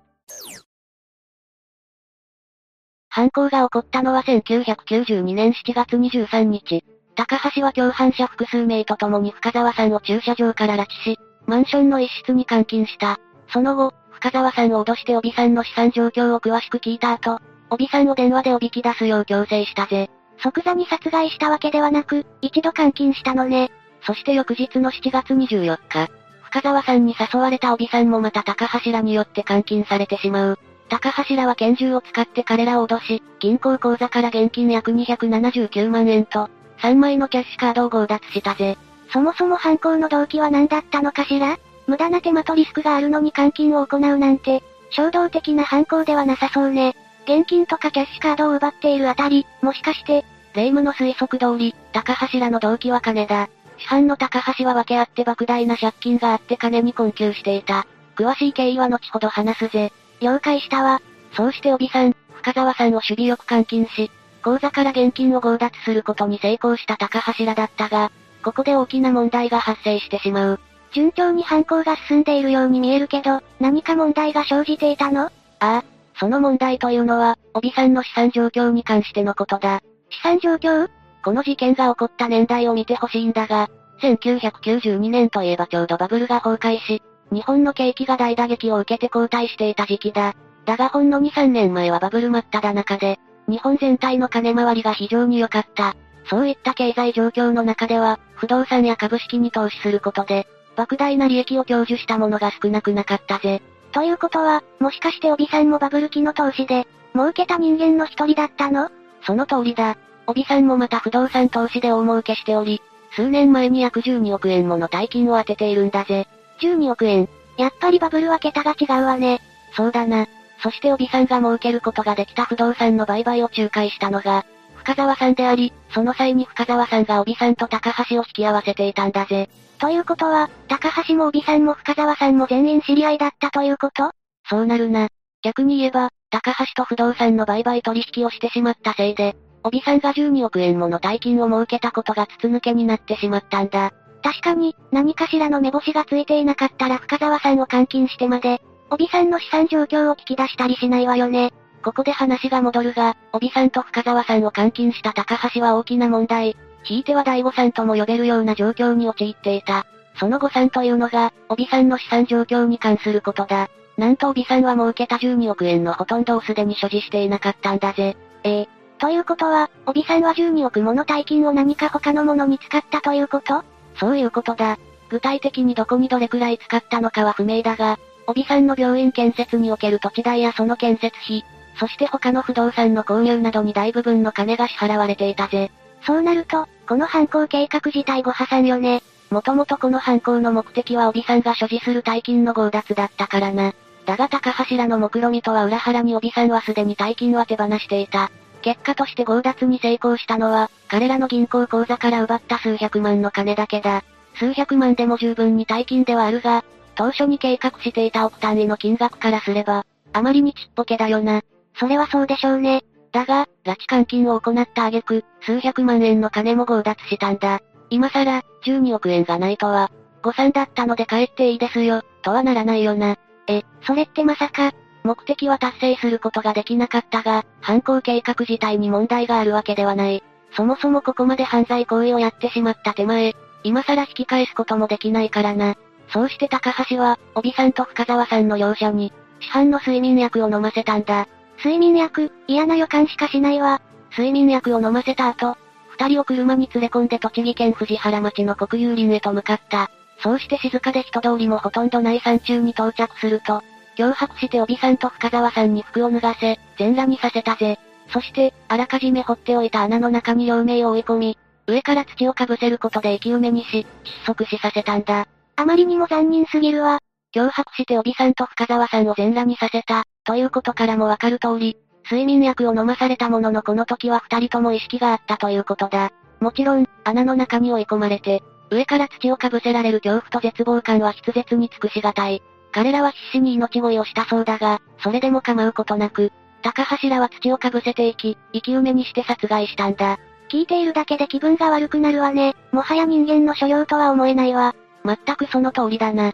犯行が起こったのは1992年7月23日。高橋は共犯者複数名と共に深沢さんを駐車場から拉致し、マンションの一室に監禁した。その後、深沢さんを脅して帯さんの資産状況を詳しく聞いた後、帯さんを電話でおびき出すよう強制したぜ。即座に殺害したわけではなく、一度監禁したのね。そして翌日の7月24日、深沢さんに誘われた帯さんもまた高柱によって監禁されてしまう。高柱は拳銃を使って彼らを脅し、銀行口座から現金約279万円と、3枚のキャッシュカードを強奪したぜ。そもそも犯行の動機は何だったのかしら？無駄な手間とリスクがあるのに監禁を行うなんて、衝動的な犯行ではなさそうね。現金とかキャッシュカードを奪っているあたり、もしかして、霊夢の推測通り、高柱の動機は金だ。市販の高橋は分け合って莫大な借金があって金に困窮していた。詳しい経緯は後ほど話すぜ。了解したわ。そうして帯さん、深沢さんを守備よく監禁し、口座から現金を強奪することに成功した高柱だったが、ここで大きな問題が発生してしまう。順調に犯行が進んでいるように見えるけど、何か問題が生じていたの？ああ、その問題というのは、帯さんの資産状況に関してのことだ。資産状況？この事件が起こった年代を見てほしいんだが、1992年といえばちょうどバブルが崩壊し、日本の景気が大打撃を受けて後退していた時期だ。だがほんの2、3年前はバブル真っ只中で、日本全体の金回りが非常に良かった。そういった経済状況の中では、不動産や株式に投資することで、莫大な利益を享受したものが少なくなかったぜ。ということは、もしかして帯さんもバブル期の投資で、儲けた人間の一人だったの？その通りだ。帯さんもまた不動産投資で大儲けしており、数年前に約12億円もの大金を当てているんだぜ。12億円やっぱりバブルは桁が違うわね。そうだな。そして帯さんが儲けることができた不動産の売買を仲介したのが、深沢さんであり、その際に深沢さんが帯さんと高橋を引き合わせていたんだぜ。ということは、高橋も帯さんも深沢さんも全員知り合いだったということ？そうなるな。逆に言えば、高橋と不動産の売買取引をしてしまったせいで、帯さんが12億円もの大金を設けたことが筒抜けになってしまったんだ。確かに、何かしらの目星がついていなかったら深沢さんを監禁してまで、帯さんの資産状況を聞き出したりしないわよね。ここで話が戻るが、帯さんと深沢さんを監禁した高橋は大きな問題。ひいては第五さんとも呼べるような状況に陥っていた。その誤算というのが、帯さんの資産状況に関することだ。なんと帯さんは儲けた12億円のほとんどをすでに所持していなかったんだぜ。ええ。ということは、帯さんは12億もの大金を何か他のものに使ったということ？そういうことだ。具体的にどこにどれくらい使ったのかは不明だが、帯さんの病院建設における土地代やその建設費、そして他の不動産の購入などに大部分の金が支払われていたぜ。そうなると、この犯行計画自体ご破産よね。もともとこの犯行の目的は帯さんが所持する大金の強奪だったからな。だが高橋らの目論見とは裏腹に帯さんはすでに大金は手放していた。結果として強奪に成功したのは、彼らの銀行口座から奪った数百万の金だけだ。数百万でも十分に大金ではあるが、当初に計画していた億単位の金額からすれば、あまりにちっぽけだよな。それはそうでしょうね。だが、拉致監禁を行った挙句、数百万円の金も強奪したんだ。今さら、12億円がないとは、誤算だったので帰っていいですよ、とはならないよな。え、それってまさか、目的は達成することができなかったが、犯行計画自体に問題があるわけではない。そもそもここまで犯罪行為をやってしまった手前、今更引き返すこともできないからな。そうして高橋は、帯さんと深沢さんの両者に、市販の睡眠薬を飲ませたんだ。睡眠薬、嫌な予感しかしないわ。睡眠薬を飲ませた後、二人を車に連れ込んで栃木県藤原町の国有林へと向かった。そうして静かで人通りもほとんどない山中に到着すると、脅迫して帯さんと深沢さんに服を脱がせ、全裸にさせたぜ。そして、あらかじめ掘っておいた穴の中に両名を追い込み、上から土をかぶせることで生き埋めにし、窒息死させたんだ。あまりにも残忍すぎるわ。脅迫して帯さんと深沢さんを全裸にさせた、ということからもわかる通り、睡眠薬を飲まされたもののこの時は二人とも意識があったということだ。もちろん、穴の中に追い込まれて、上から土をかぶせられる恐怖と絶望感は筆舌に尽くしがたい。彼らは必死に命乞いをしたそうだが、それでも構うことなく、高橋らは土をかぶせていき、生き埋めにして殺害したんだ。聞いているだけで気分が悪くなるわね。もはや人間の所領とは思えないわ。全くその通りだな。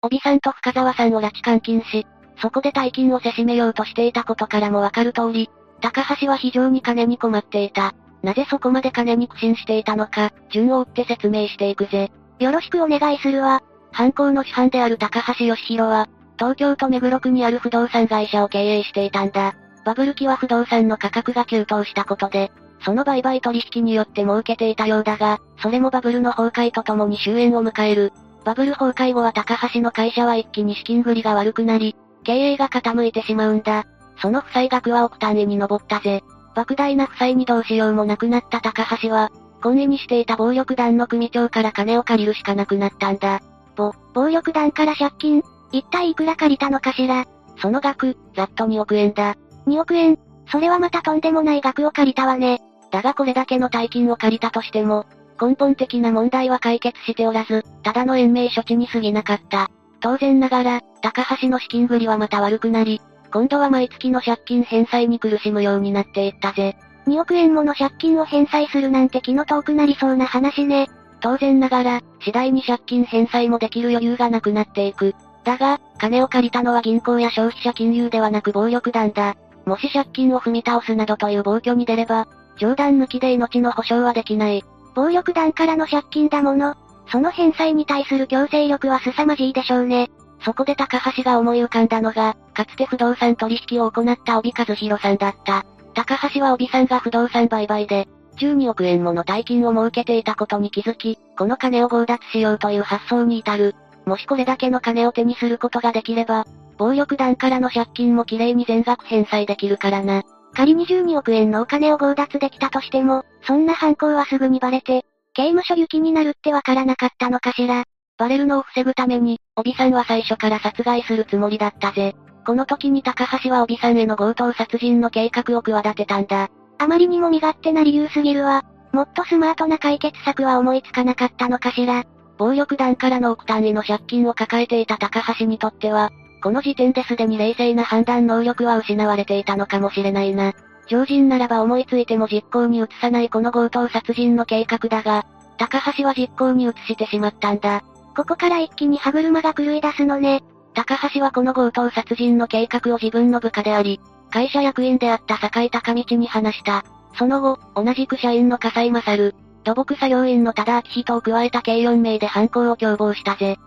帯さんと深沢さんを拉致監禁し、そこで大金をせしめようとしていたことからもわかる通り、高橋は非常に金に困っていた。なぜそこまで金に苦心していたのか、順を追って説明していくぜ。よろしくお願いするわ。犯行の主犯である高橋義弘は、東京都目黒区にある不動産会社を経営していたんだ。バブル期は不動産の価格が急騰したことで、その売買取引によって儲けていたようだが、それもバブルの崩壊とともに終焉を迎える。バブル崩壊後は高橋の会社は一気に資金繰りが悪くなり、経営が傾いてしまうんだ。その負債額は億単位に上ったぜ。莫大な負債にどうしようもなくなった高橋は、懇意にしていた暴力団の組長から金を借りるしかなくなったんだ。ぼ、暴力団から借金？一体いくら借りたのかしら？その額、ざっと2億円だ。2億円それはまたとんでもない額を借りたわね。だがこれだけの大金を借りたとしても、根本的な問題は解決しておらず、ただの延命処置に過ぎなかった。当然ながら、高橋の資金繰りはまた悪くなり、今度は毎月の借金返済に苦しむようになっていったぜ。2億円もの借金を返済するなんて気の遠くなりそうな話ね。当然ながら、次第に借金返済もできる余裕がなくなっていく。だが、金を借りたのは銀行や消費者金融ではなく暴力団だ。もし借金を踏み倒すなどという暴挙に出れば、冗談抜きで命の保証はできない。暴力団からの借金だもの。その返済に対する強制力は凄まじいでしょうね。そこで高橋が思い浮かんだのが、かつて不動産取引を行った帯和弘さんだった。高橋は帯さんが不動産売買で、12億円もの大金を設けていたことに気づき、この金を強奪しようという発想に至る。もしこれだけの金を手にすることができれば、暴力団からの借金もきれいに全額返済できるからな。仮に12億円のお金を強奪できたとしても、そんな犯行はすぐにバレて、刑務所行きになるってわからなかったのかしら。バレるのを防ぐために、帯さんは最初から殺害するつもりだったぜ。この時に高橋は帯さんへの強盗殺人の計画を企てたんだ。あまりにも身勝手な理由すぎるわ。もっとスマートな解決策は思いつかなかったのかしら。暴力団からの億単位の借金を抱えていた高橋にとっては、この時点ですでに冷静な判断能力は失われていたのかもしれないな。常人ならば思いついても実行に移さないこの強盗殺人の計画だが、高橋は実行に移してしまったんだ。ここから一気に歯車が狂い出すのね。高橋はこの強盗殺人の計画を自分の部下であり、会社役員であった堺高道に話した。その後、同じく社員の笠井勝、土木作業員の多田明人を加えた計4名で犯行を共謀したぜ。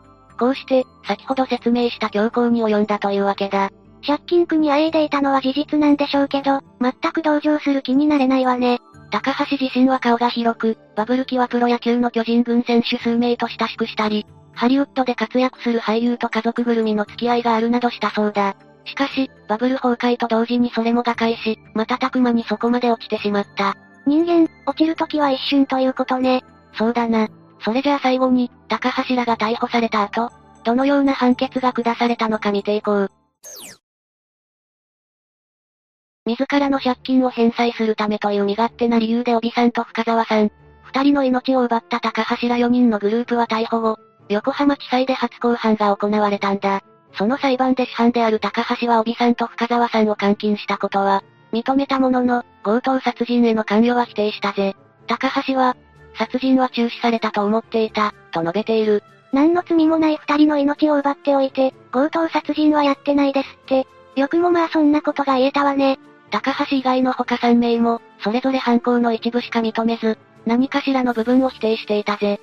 こうして、先ほど説明した強行に及んだというわけだ。借金苦にあえいでいたのは事実なんでしょうけど、全く同情する気になれないわね。高橋自身は顔が広く、バブル期はプロ野球の巨人軍選手数名と親しくしたり、ハリウッドで活躍する俳優と家族ぐるみの付き合いがあるなどしたそうだ。しかし、バブル崩壊と同時にそれも瓦解し、瞬く間にそこまで落ちてしまった。人間、落ちる時は一瞬ということね。そうだな。それじゃあ最後に、高橋らが逮捕された後、どのような判決が下されたのか見ていこう。自らの借金を返済するためという身勝手な理由で帯さんと深沢さん、二人の命を奪った高橋ら4人のグループは逮捕後、横浜地裁で初公判が行われたんだ。その裁判で主犯である高橋は帯さんと深沢さんを監禁したことは、認めたものの、強盗殺人への関与は否定したぜ。高橋は、殺人は中止されたと思っていた、と述べている。何の罪もない二人の命を奪っておいて、強盗殺人はやってないですって。よくもまあそんなことが言えたわね。高橋以外の他3名も、それぞれ犯行の一部しか認めず、何かしらの部分を否定していたぜ。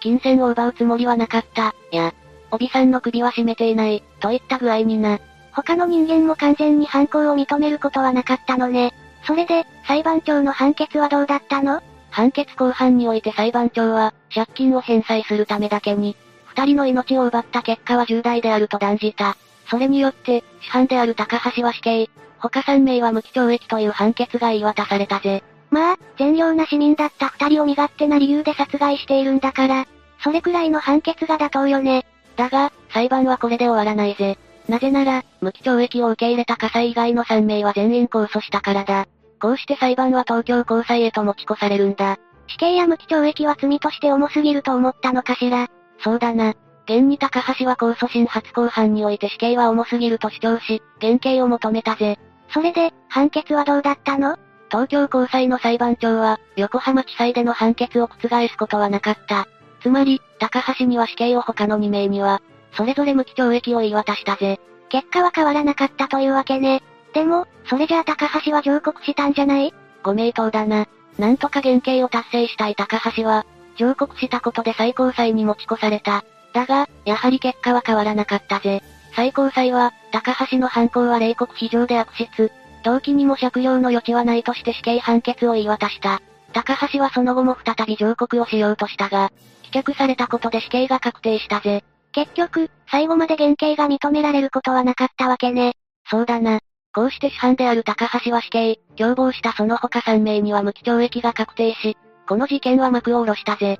金銭を奪うつもりはなかった、や、帯さんの首は絞めていない、といった具合にな。他の人間も完全に犯行を認めることはなかったのね。それで、裁判長の判決はどうだったの？判決公判において裁判長は、借金を返済するためだけに、二人の命を奪った結果は重大であると断じた。それによって、主犯である高橋は死刑、他3名は無期懲役という判決が言い渡されたぜ。まあ、善良な市民だった二人を身勝手な理由で殺害しているんだから、それくらいの判決が妥当よね。だが、裁判はこれで終わらないぜ。なぜなら、無期懲役を受け入れた火災以外の3名は全員控訴したからだ。こうして裁判は東京高裁へと持ち越されるんだ。死刑や無期懲役は罪として重すぎると思ったのかしら。そうだな。現に高橋は控訴審初公判において死刑は重すぎると主張し、減刑を求めたぜ。それで、判決はどうだったの？東京高裁の裁判長は、横浜地裁での判決を覆すことはなかった。つまり、高橋には死刑を他の2名には、それぞれ無期懲役を言い渡したぜ。結果は変わらなかったというわけね。でも、それじゃあ高橋は上告したんじゃない？ご名答だな。なんとか減刑を達成したい高橋は、上告したことで最高裁に持ち越された。だが、やはり結果は変わらなかったぜ。最高裁は、高橋の犯行は冷酷非常で悪質。動機にも借用の余地はないとして死刑判決を言い渡した。高橋はその後も再び上告をしようとしたが、棄却されたことで死刑が確定したぜ。結局、最後まで減刑が認められることはなかったわけね。そうだな。こうして主犯である高橋は死刑、共謀したその他3名には無期懲役が確定し、この事件は幕を下ろしたぜ。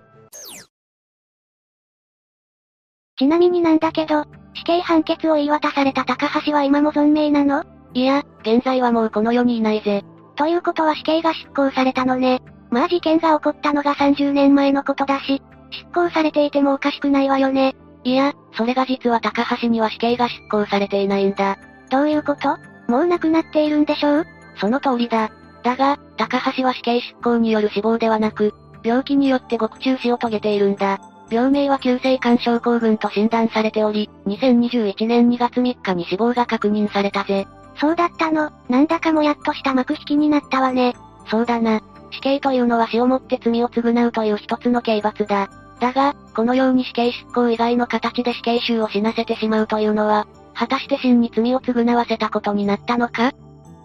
ちなみになんだけど、死刑判決を言い渡された高橋は今も存命なの？いや、現在はもうこの世にいないぜ。ということは死刑が執行されたのね。まあ事件が起こったのが30年前のことだし、執行されていてもおかしくないわよね。いや、それが実は高橋には死刑が執行されていないんだ。どういうこと？もう亡くなっているんでしょう？その通りだ。だが、高橋は死刑執行による死亡ではなく、病気によって獄中死を遂げているんだ。病名は急性肝症候群と診断されており、2021年2月3日に死亡が確認されたぜ。そうだったの、なんだかもやっとした幕引きになったわね。そうだな。死刑というのは死をもって罪を償うという一つの刑罰だ。だが、このように死刑執行以外の形で死刑囚を死なせてしまうというのは、果たして真に罪を償わせたことになったのか？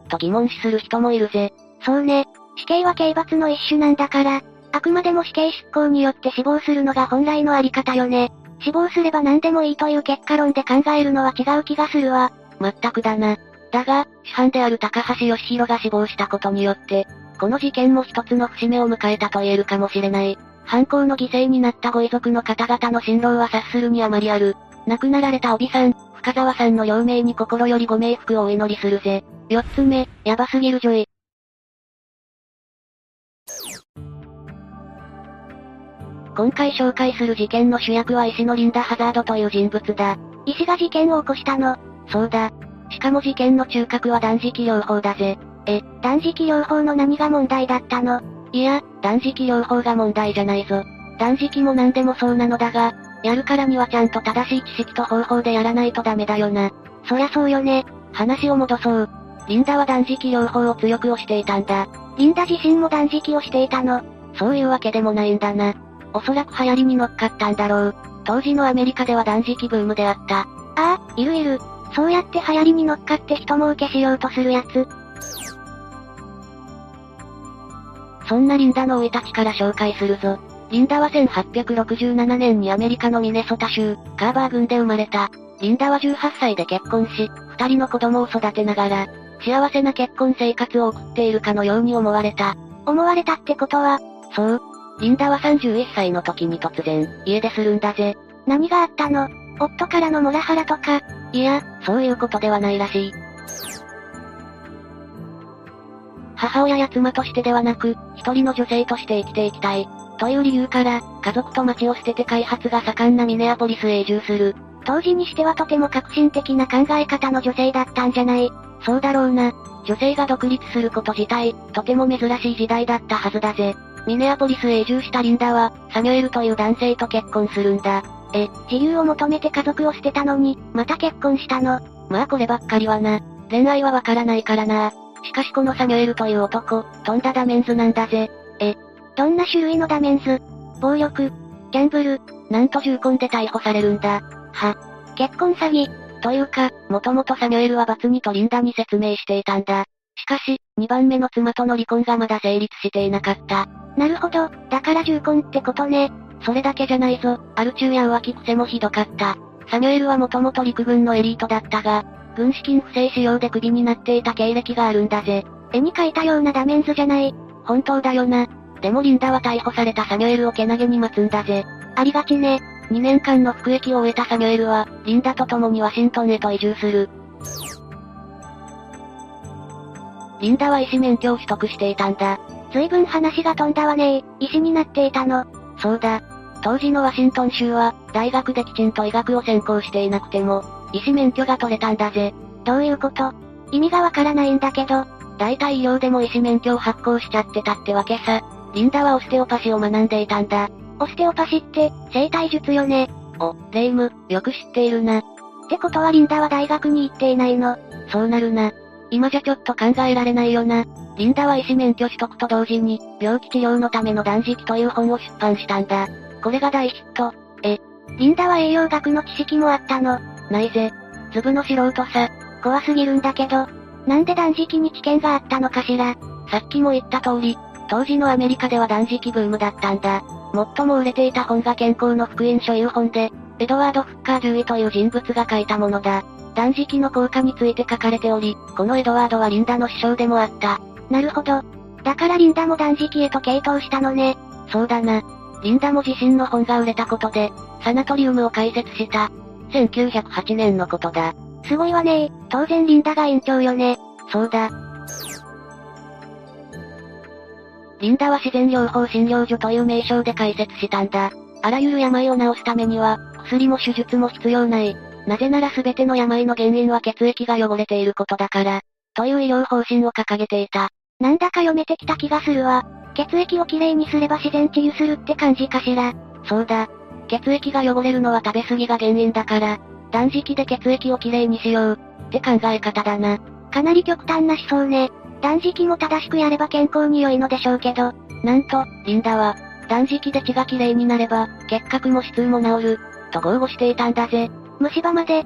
と疑問視する人もいるぜ。そうね。死刑は刑罰の一種なんだから、あくまでも死刑執行によって死亡するのが本来のあり方よね。死亡すれば何でもいいという結果論で考えるのは違う気がするわ。まったくだな。だが、主犯である高橋義弘が死亡したことによって、この事件も一つの節目を迎えたと言えるかもしれない。犯行の犠牲になったご遺族の方々の辛労は察するにあまりある。亡くなられた帯さん、深沢さんの両名に心よりご冥福をお祈りするぜ。四つ目、やばすぎるジョイ。今回紹介する事件の主役は医師のリンダ・ハザードという人物だ。医師が事件を起こしたの。そうだ。しかも事件の中核は断食療法だぜ。え、断食療法の何が問題だったの？いや、断食療法が問題じゃないぞ。断食も何でもそうなのだが、やるからにはちゃんと正しい知識と方法でやらないとダメだよな。そりゃそうよね。話を戻そう。リンダは断食療法を強く推していたんだ。リンダ自身も断食をしていたの。そういうわけでもないんだな。おそらく流行りに乗っかったんだろう。当時のアメリカでは断食ブームであった。ああ、いるいる。そうやって流行りに乗っかって人儲けしようとするやつ。そんなリンダの生い立ちから紹介するぞ。リンダは1867年にアメリカのミネソタ州、カーバー郡で生まれた。リンダは18歳で結婚し、二人の子供を育てながら、幸せな結婚生活を送っているかのように思われた。思われたってことは、そう。リンダは31歳の時に突然、家出するんだぜ。何があったの？夫からのモラハラとか。いや、そういうことではないらしい。母親や妻としてではなく、一人の女性として生きていきたい。という理由から、家族と町を捨てて開発が盛んなミネアポリスへ移住する。当時にしてはとても革新的な考え方の女性だったんじゃないそうだろうな。女性が独立すること自体、とても珍しい時代だったはずだぜ。ミネアポリスへ移住したリンダは、サミュエルという男性と結婚するんだ。え、自由を求めて家族を捨てたのに、また結婚したの？まあこればっかりはな。恋愛はわからないからな。しかしこのサミュエルという男、とんだダメンズなんだぜ。え、どんな種類のダメンズ？暴力、ギャンブル、なんと重婚で逮捕されるんだ。は、結婚詐欺？というか、もともとサミュエルは罰にとリンダに説明していたんだ。しかし、2番目の妻との離婚がまだ成立していなかった。なるほど、だから重婚ってことね。それだけじゃないぞ、アル中や浮気癖もひどかった。サミュエルはもともと陸軍のエリートだったが、軍資金不正使用でクビになっていた経歴があるんだぜ。絵に描いたようなダメンズじゃない。本当だよな。でもリンダは逮捕されたサミュエルをけなげに待つんだぜ。ありがちね。2年間の服役を終えたサミュエルは、リンダと共にワシントンへと移住する。リンダは医師免許を取得していたんだ。随分話が飛んだわね医師になっていたの。そうだ。当時のワシントン州は、大学できちんと医学を専攻していなくても、医師免許が取れたんだぜ。どういうこと？意味がわからないんだけど。大体医療でも医師免許を発行しちゃってたってわけさ。リンダはオステオパシを学んでいたんだ。オステオパシって、生体術よね。お、レイム、よく知っているな。ってことはリンダは大学に行っていないの。そうなるな。今じゃちょっと考えられないよな。リンダは医師免許取得と同時に、病気治療のための断食という本を出版したんだ。これが大ヒット。え、リンダは栄養学の知識もあったの。ないぜ。粒の素人さ。怖すぎるんだけど。なんで断食に知見があったのかしら。さっきも言った通り、当時のアメリカでは断食ブームだったんだ。最も売れていた本が健康の福音所有本で、エドワード・フッカー獣医という人物が書いたものだ。断食の効果について書かれており、このエドワードはリンダの師匠でもあった。なるほど。だからリンダも断食へと傾倒したのね。そうだな。リンダも自身の本が売れたことで、サナトリウムを開設した。1908年のことだ。すごいわね当然リンダが院長よね。そうだ。リンダは自然療法診療所という名称で開設したんだ。あらゆる病を治すためには、薬も手術も必要ない。なぜなら全ての病の原因は血液が汚れていることだから。という医療方針を掲げていた。なんだか読めてきた気がするわ。血液をきれいにすれば自然治癒するって感じかしら。そうだ。血液が汚れるのは食べ過ぎが原因だから、断食で血液をきれいにしよう、って考え方だな。かなり極端な思想ね。断食も正しくやれば健康に良いのでしょうけど。なんと、リンダは、断食で血がきれいになれば、結核も痛も治る、と豪語していたんだぜ。虫歯まで。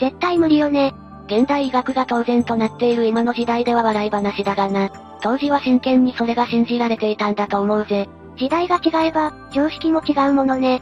絶対無理よね。現代医学が当然となっている今の時代では笑い話だがな。当時は真剣にそれが信じられていたんだと思うぜ。時代が違えば、常識も違うものね。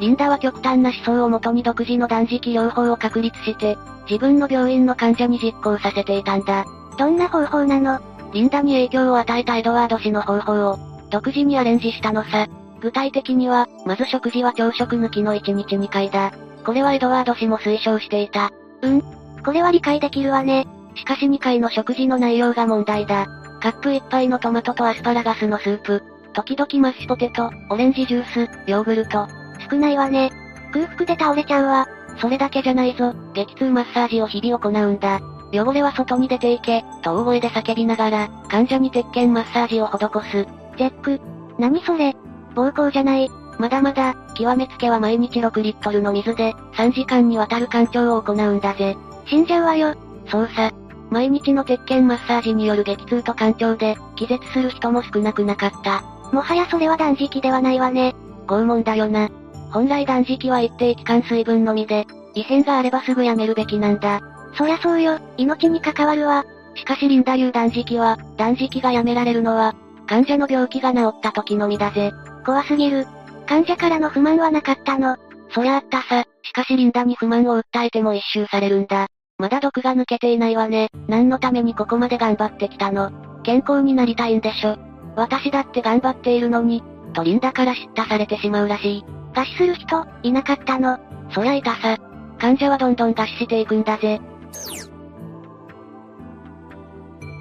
リンダは極端な思想をもとに独自の断食療法を確立して、自分の病院の患者に実行させていたんだ。どんな方法なの？リンダに影響を与えたエドワード氏の方法を、独自にアレンジしたのさ。具体的には、まず食事は朝食抜きの1日2回だ。これはエドワード氏も推奨していた。うん。これは理解できるわね。しかし2回の食事の内容が問題だ。カップ1杯のトマトとアスパラガスのスープ。時々マッシュポテト、オレンジジュース、ヨーグルト。少ないわね。空腹で倒れちゃうわ。それだけじゃないぞ。激痛マッサージを日々行うんだ。汚れは外に出ていけ、と大声で叫びながら、患者に鉄拳マッサージを施す。ジェック。何それ暴行じゃない。まだまだ、極めつけは毎日6リットルの水で、3時間にわたる干潮を行うんだぜ。死んじゃうわよ。そうさ。毎日の鉄拳マッサージによる激痛と干潮で、気絶する人も少なくなかった。もはやそれは断食ではないわね。拷問だよな。本来断食は一定期間水分のみで、異変があればすぐやめるべきなんだ。そりゃそうよ、命に関わるわ。しかしリンダ流断食は、断食がやめられるのは、患者の病気が治った時のみだぜ。怖すぎる。患者からの不満はなかったの。そりゃあったさ。しかしリンダに不満を訴えても一周されるんだ。まだ毒が抜けていないわね。何のためにここまで頑張ってきたの健康になりたいんでしょ。私だって頑張っているのに、とリンダから叱咤されてしまうらしい。餓死する人、いなかったの。そりゃいたさ。患者はどんどん餓死していくんだぜ。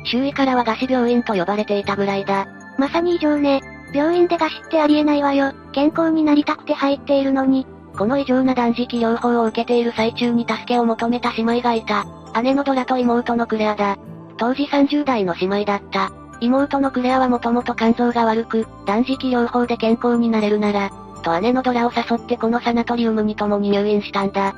周囲からは餓死病院と呼ばれていたぐらいだ。まさに異常ね。病院で餓死ってありえないわよ。健康になりたくて入っているのに。この異常な断食療法を受けている最中に助けを求めた姉妹がいた。姉のドラと妹のクレアだ。当時30代の姉妹だった。妹のクレアはもともと肝臓が悪く、断食療法で健康になれるなら、と姉のドラを誘ってこのサナトリウムに共に入院したんだ。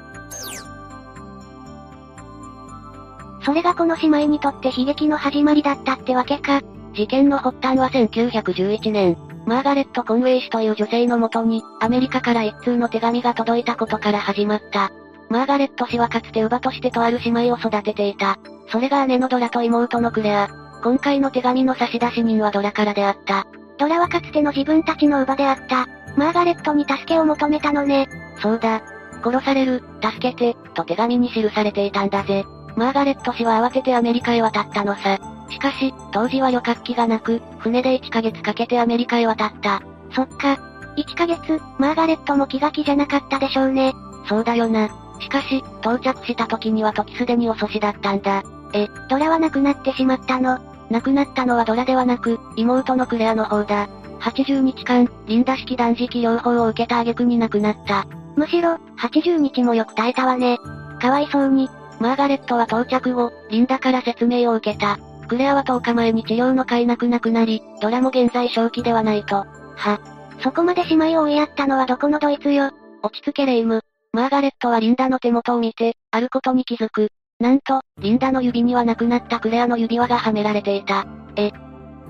それがこの姉妹にとって悲劇の始まりだったってわけか。事件の発端は1911年、マーガレット・コンウェイ氏という女性のもとに、アメリカから一通の手紙が届いたことから始まった。マーガレット氏はかつて乳母としてとある姉妹を育てていた。それが姉のドラと妹のクレア。今回の手紙の差出人はドラからであった。ドラはかつての自分たちの乳母であった。マーガレットに助けを求めたのね。そうだ。殺される、助けて、と手紙に記されていたんだぜ。マーガレット氏は慌ててアメリカへ渡ったのさ。しかし、当時は旅客機がなく、船で1ヶ月かけてアメリカへ渡った。そっか。1ヶ月、マーガレットも気が気じゃなかったでしょうね。そうだよな。しかし、到着した時には時すでに遅しだったんだ。え、ドラは亡くなってしまったの亡くなったのはドラではなく、妹のクレアの方だ。80日間、リンダ式断食療法を受けた挙句に亡くなった。むしろ、80日もよく耐えたわね。かわいそうに。マーガレットは到着後、リンダから説明を受けた。クレアは10日前に治療の甲斐なく亡くなり、ドラも現在正気ではないと。は。そこまで姉妹を追いやったのはどこのドイツよ。落ち着けレイム。マーガレットはリンダの手元を見て、あることに気づく。なんと、リンダの指には亡くなったクレアの指輪がはめられていた。え、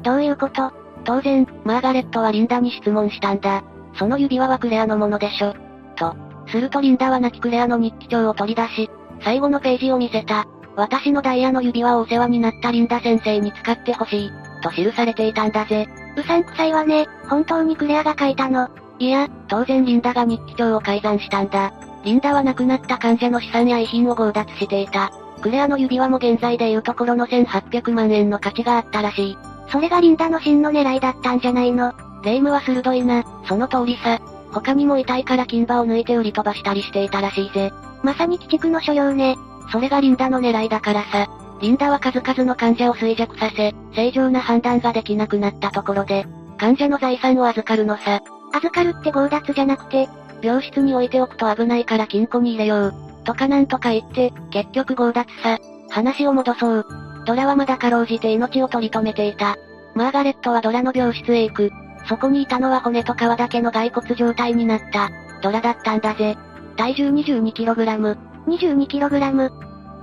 どういうこと？当然、マーガレットはリンダに質問したんだ。その指輪はクレアのものでしょ。と。するとリンダは亡きクレアの日記帳を取り出し、最後のページを見せた。私のダイヤの指輪をお世話になったリンダ先生に使ってほしい。と記されていたんだぜ。うさんくさいわね。本当にクレアが書いたの。いや、当然リンダが日記帳を改ざんしたんだ。リンダは亡くなった患者の資産や遺品を強奪していた。クレアの指輪も現在でいうところの1800万円の価値があったらしい。それがリンダの真の狙いだったんじゃないの霊夢は鋭いな、その通りさ。他にも遺体から金歯を抜いて売り飛ばしたりしていたらしいぜ。まさに鬼畜の所用ね。それがリンダの狙いだからさ。リンダは数々の患者を衰弱させ、正常な判断ができなくなったところで、患者の財産を預かるのさ。預かるって強奪じゃなくて、病室に置いておくと危ないから金庫に入れよう。とかなんとか言って、結局強奪さ。話を戻そう。ドラはまだかろうじて命を取り留めていた。マーガレットはドラの病室へ行く。そこにいたのは骨と皮だけの骸骨状態になった、ドラだったんだぜ。体重 22kg。22kg。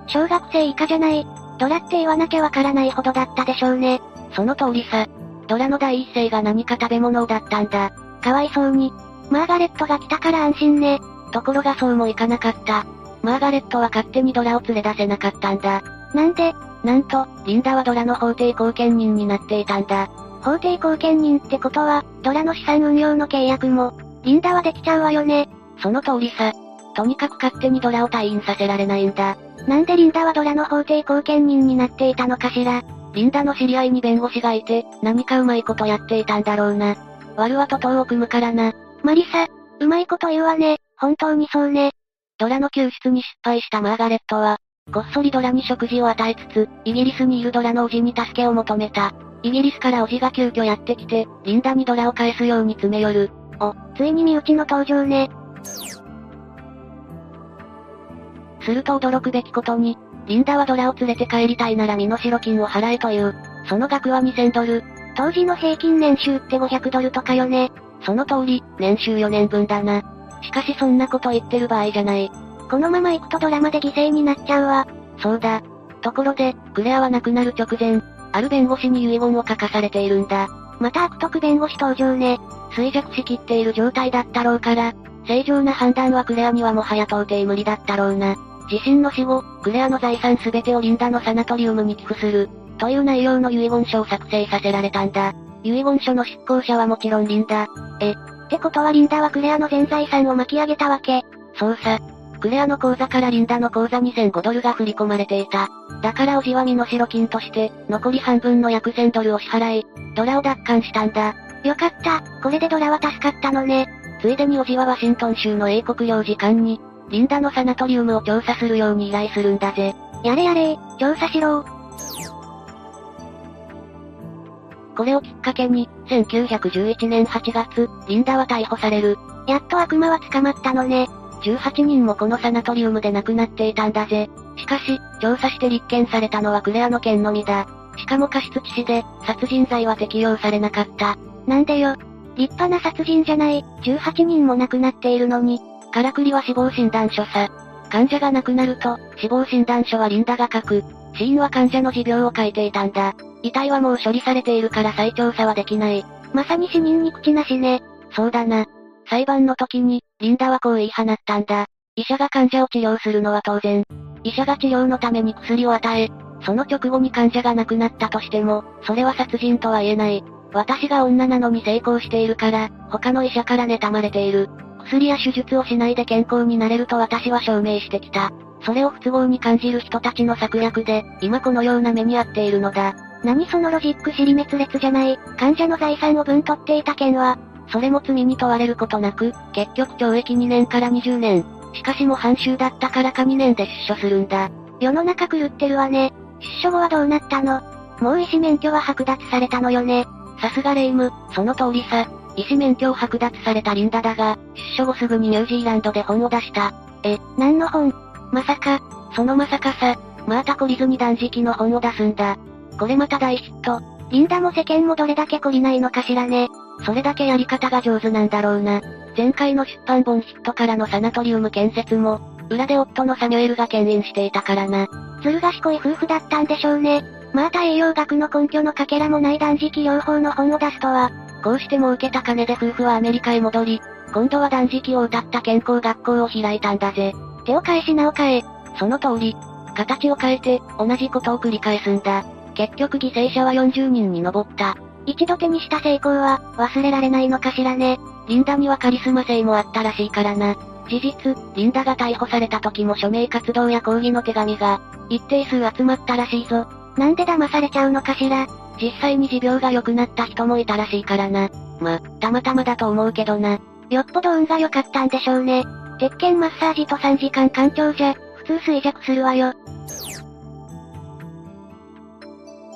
小学生以下じゃない。ドラって言わなきゃわからないほどだったでしょうね。その通りさ。ドラの第一声が何か食べ物だったんだ。かわいそうに。マーガレットが来たから安心ね。ところがそうもいかなかった。マーガレットは勝手にドラを連れ出せなかったんだ。なんで？なんと、リンダはドラの法定後見人になっていたんだ。法定後見人ってことは、ドラの資産運用の契約も、リンダはできちゃうわよね。その通りさ。とにかく勝手にドラを退院させられないんだ。なんでリンダはドラの法定後見人になっていたのかしら。リンダの知り合いに弁護士がいて、何かうまいことやっていたんだろうな。ワルは徒党を組むからな。マリサ、うまいこと言うわね。本当にそうね。ドラの救出に失敗したマーガレットは、こっそりドラに食事を与えつつ、イギリスにいるドラの叔父に助けを求めた。イギリスから叔父が急遽やってきて、リンダにドラを返すように詰め寄る。お、ついに身内の登場ね。すると驚くべきことに、リンダはドラを連れて帰りたいなら身代金を払えという。その額は2000ドル。当時の平均年収って500ドルとかよね。その通り、年収4年分だな。しかしそんなこと言ってる場合じゃない。このまま行くとドラマで犠牲になっちゃうわ。そうだ。ところで、クレアは亡くなる直前、ある弁護士に遺言を書かされているんだ。また悪徳弁護士登場ね。衰弱しきっている状態だったろうから、正常な判断はクレアにはもはや到底無理だったろうな。自身の死後、クレアの財産すべてをリンダのサナトリウムに寄付する、という内容の遺言書を作成させられたんだ。遺言書の執行者はもちろんリンダ。え、ってことはリンダはクレアの全財産を巻き上げたわけ。そうさ。クレアの口座からリンダの口座2005ドルが振り込まれていた。だからおじは身代金として、残り半分の約1000ドルを支払い、ドラを奪還したんだ。よかった、これでドラは助かったのね。ついでにおじはワシントン州の英国領事館に、リンダのサナトリウムを調査するように依頼するんだぜ。やれやれ調査しろこれをきっかけに、1911年8月、リンダは逮捕される。やっと悪魔は捕まったのね。18人もこのサナトリウムで亡くなっていたんだぜ。しかし、調査して立件されたのはクレアの件のみだ。しかも過失致死で、殺人罪は適用されなかった。なんでよ。立派な殺人じゃない、18人も亡くなっているのに。からくりは死亡診断書さ。患者が亡くなると、死亡診断書はリンダが書く。死因は患者の持病を書いていたんだ。遺体はもう処理されているから再調査はできない。まさに死人に口なしね。そうだな。裁判の時に、リンダはこう言い放ったんだ。医者が患者を治療するのは当然。医者が治療のために薬を与え、その直後に患者が亡くなったとしても、それは殺人とは言えない。私が女なのに成功しているから、他の医者から妬まれている。薬や手術をしないで健康になれると私は証明してきた。それを不都合に感じる人たちの策略で、今このような目に遭っているのだ。何そのロジック尻滅裂じゃない、患者の財産を分取っていた件は、それも罪に問われることなく、結局懲役2年から20年。しかしも半周だったからか2年で出所するんだ。世の中狂ってるわね。出所後はどうなったの？もう医師免許は剥奪されたのよね。さすがレイム、その通りさ。医師免許を剥奪されたリンダだが、出所後すぐにニュージーランドで本を出した。え、何の本？まさか、そのまさかさ、マータ懲りずに断食の本を出すんだ。これまた大ヒット。リンダも世間もどれだけ懲りないのかしらね。それだけやり方が上手なんだろうな。前回の出版本ヒットからのサナトリウム建設も、裏で夫のサミュエルが牽引していたからな。ずる賢い夫婦だったんでしょうね。また栄養学の根拠のかけらもない断食療法の本を出すとは。こうして儲けた金で夫婦はアメリカへ戻り、今度は断食を謳った健康学校を開いたんだぜ。手を変え品を変え。その通り。形を変えて、同じことを繰り返すんだ。結局犠牲者は40人に上った。一度手にした成功は、忘れられないのかしらね。リンダにはカリスマ性もあったらしいからな。事実、リンダが逮捕された時も署名活動や抗議の手紙が、一定数集まったらしいぞ。なんで騙されちゃうのかしら。実際に持病が良くなった人もいたらしいからな。ま、たまたまだと思うけどな。よっぽど運が良かったんでしょうね。鉄拳マッサージと3時間干潮じゃ、普通衰弱するわよ。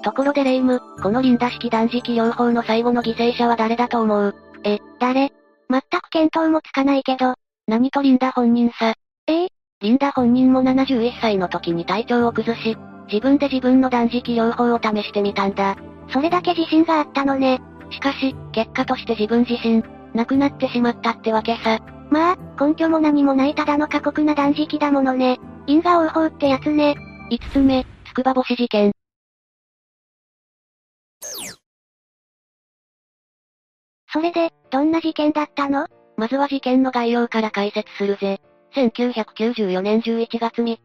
ところでレイム、このリンダ式断食療法の最後の犠牲者は誰だと思う？え、誰？全く見当もつかないけど。何とリンダ本人さ？え？えリンダ本人も71歳の時に体調を崩し、自分で自分の断食療法を試してみたんだ。それだけ自信があったのね。しかし、結果として自分自身、亡くなってしまったってわけさ。まあ、根拠も何もないただの過酷な断食だものね。因果応報ってやつね。5つ目、つくば星事件。それで、どんな事件だったの？まずは事件の概要から解説するぜ。1994年11月3日、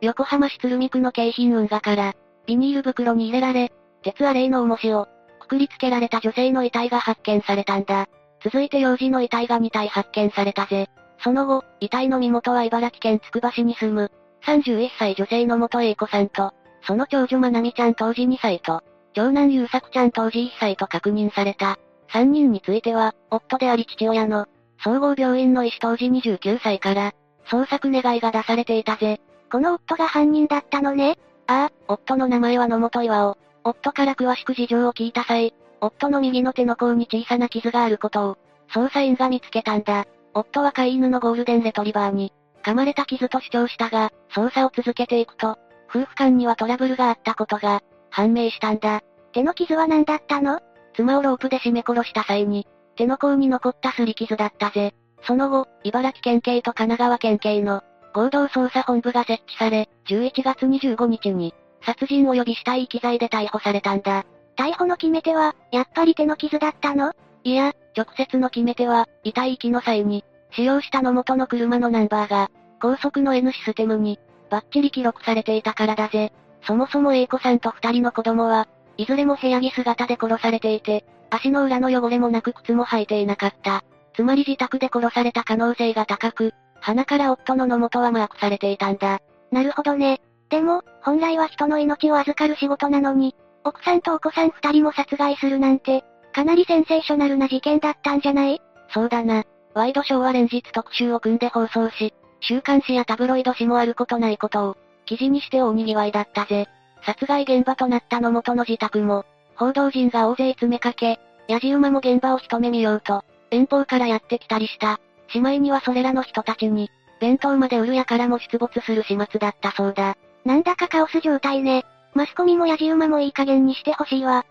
横浜市鶴見区の京浜運河から、ビニール袋に入れられ、鉄アレイの重しを、くくりつけられた女性の遺体が発見されたんだ。続いて幼児の遺体が2体発見されたぜ。その後、遺体の身元は茨城県つくば市に住む、31歳女性の元栄子さんと、その長女まなみちゃん当時2歳と、長男優作ちゃん当時1歳と確認された。3人については、夫であり父親の、総合病院の医師当時29歳から、捜索願いが出されていたぜ。この夫が犯人だったのねああ、夫の名前は野本岩尾。夫から詳しく事情を聞いた際、夫の右の手の甲に小さな傷があることを、捜査員が見つけたんだ。夫は飼い犬のゴールデンレトリバーに、噛まれた傷と主張したが、捜査を続けていくと、夫婦間にはトラブルがあったことが、判明したんだ。手の傷は何だったの？妻をロープで絞め殺した際に、手の甲に残った擦り傷だったぜ。その後、茨城県警と神奈川県警の合同捜査本部が設置され、11月25日に、殺人及び死体遺棄罪で逮捕されたんだ。逮捕の決め手は、やっぱり手の傷だったの？いや、直接の決め手は、遺体遺棄の際に、使用したの元の車のナンバーが、高速の N システムに、バッチリ記録されていたからだぜ。そもそも A 子さんと二人の子供は、いずれも部屋着姿で殺されていて、足の裏の汚れもなく靴も履いていなかった。つまり自宅で殺された可能性が高く、鼻から夫の野本はマークされていたんだ。なるほどね。でも、本来は人の命を預かる仕事なのに、奥さんとお子さん二人も殺害するなんて、かなりセンセーショナルな事件だったんじゃない？そうだな。ワイドショーは連日特集を組んで放送し、週刊誌やタブロイド紙もあることないことを、記事にして大賑わいだったぜ。殺害現場となった野本の自宅も、報道陣が大勢詰めかけ、ヤジ馬も現場を一目見ようと、遠方からやってきたりした。しまいにはそれらの人たちに、弁当まで売るやからも出没する始末だったそうだ。なんだかカオス状態ね。マスコミもヤジ馬もいい加減にしてほしいわ。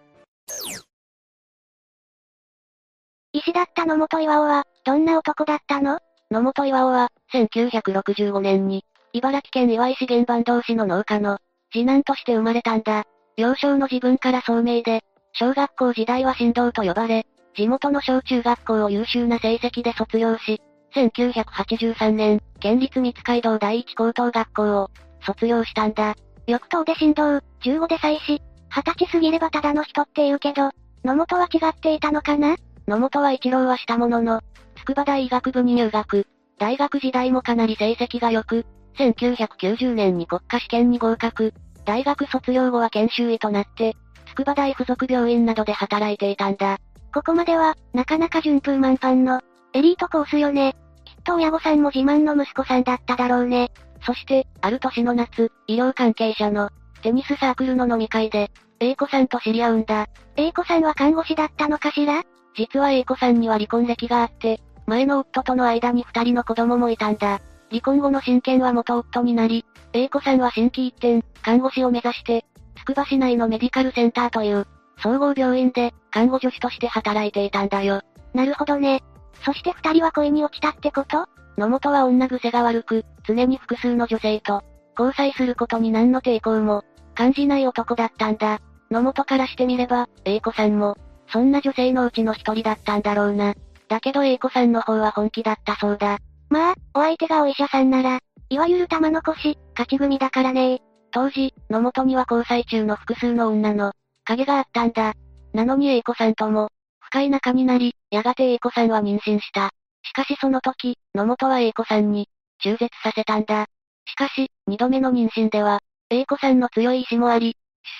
医師だった野本岩尾は、どんな男だったの？野本岩尾は、1965年に、茨城県岩井市原版同士の農家の、次男として生まれたんだ。幼少の自分から聡明で、小学校時代は神道と呼ばれ、地元の小中学校を優秀な成績で卒業し、1983年、県立三街道第一高等学校を卒業したんだ。翌等で神道、15で祭祀、20歳過ぎればただの人って言うけど、野本は違っていたのかな？野本は一浪はしたものの、筑波大医学部に入学。大学時代もかなり成績が良く、1990年に国家試験に合格。大学卒業後は研修医となって、筑波大附属病院などで働いていたんだ。ここまでは、なかなか順風満帆の、エリートコースよね。きっと親御さんも自慢の息子さんだっただろうね。そして、ある年の夏、医療関係者の、テニスサークルの飲み会で、A 子さんと知り合うんだ。A 子さんは看護師だったのかしら？実は A 子さんには離婚歴があって、前の夫との間に二人の子供もいたんだ。離婚後の親権は元夫になり、A 子さんは新規一転、看護師を目指して、つくば市内のメディカルセンターという、総合病院で、看護助手として働いていたんだよ。なるほどね。そして二人は恋に落ちたってこと？野本は女癖が悪く、常に複数の女性と、交際することに何の抵抗も、感じない男だったんだ。野本からしてみれば、A 子さんも、そんな女性のうちの一人だったんだろうな。だけど A 子さんの方は本気だったそうだ。まあ、お相手がお医者さんなら、いわゆる玉の腰、勝ち組だからね当時、野本には交際中の複数の女の、影があったんだ。なのに A 子さんとも、深い仲になり、やがて A 子さんは妊娠した。しかしその時、野本は A 子さんに、中絶させたんだ。しかし、二度目の妊娠では、A 子さんの強い意志もあり、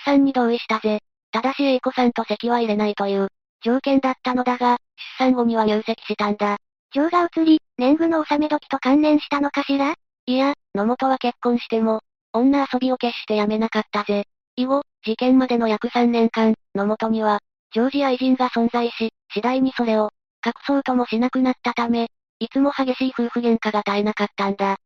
出産に同意したぜ。ただし A 子さんと席は入れないという、条件だったのだが、出産後には入籍したんだ。情が移り、年貢の納め時と関連したのかしら？いや、野本は結婚しても、女遊びを決してやめなかったぜ。以後、事件までの約3年間、野本には、常時愛人が存在し、次第にそれを、隠そうともしなくなったため、いつも激しい夫婦喧嘩が絶えなかったんだ。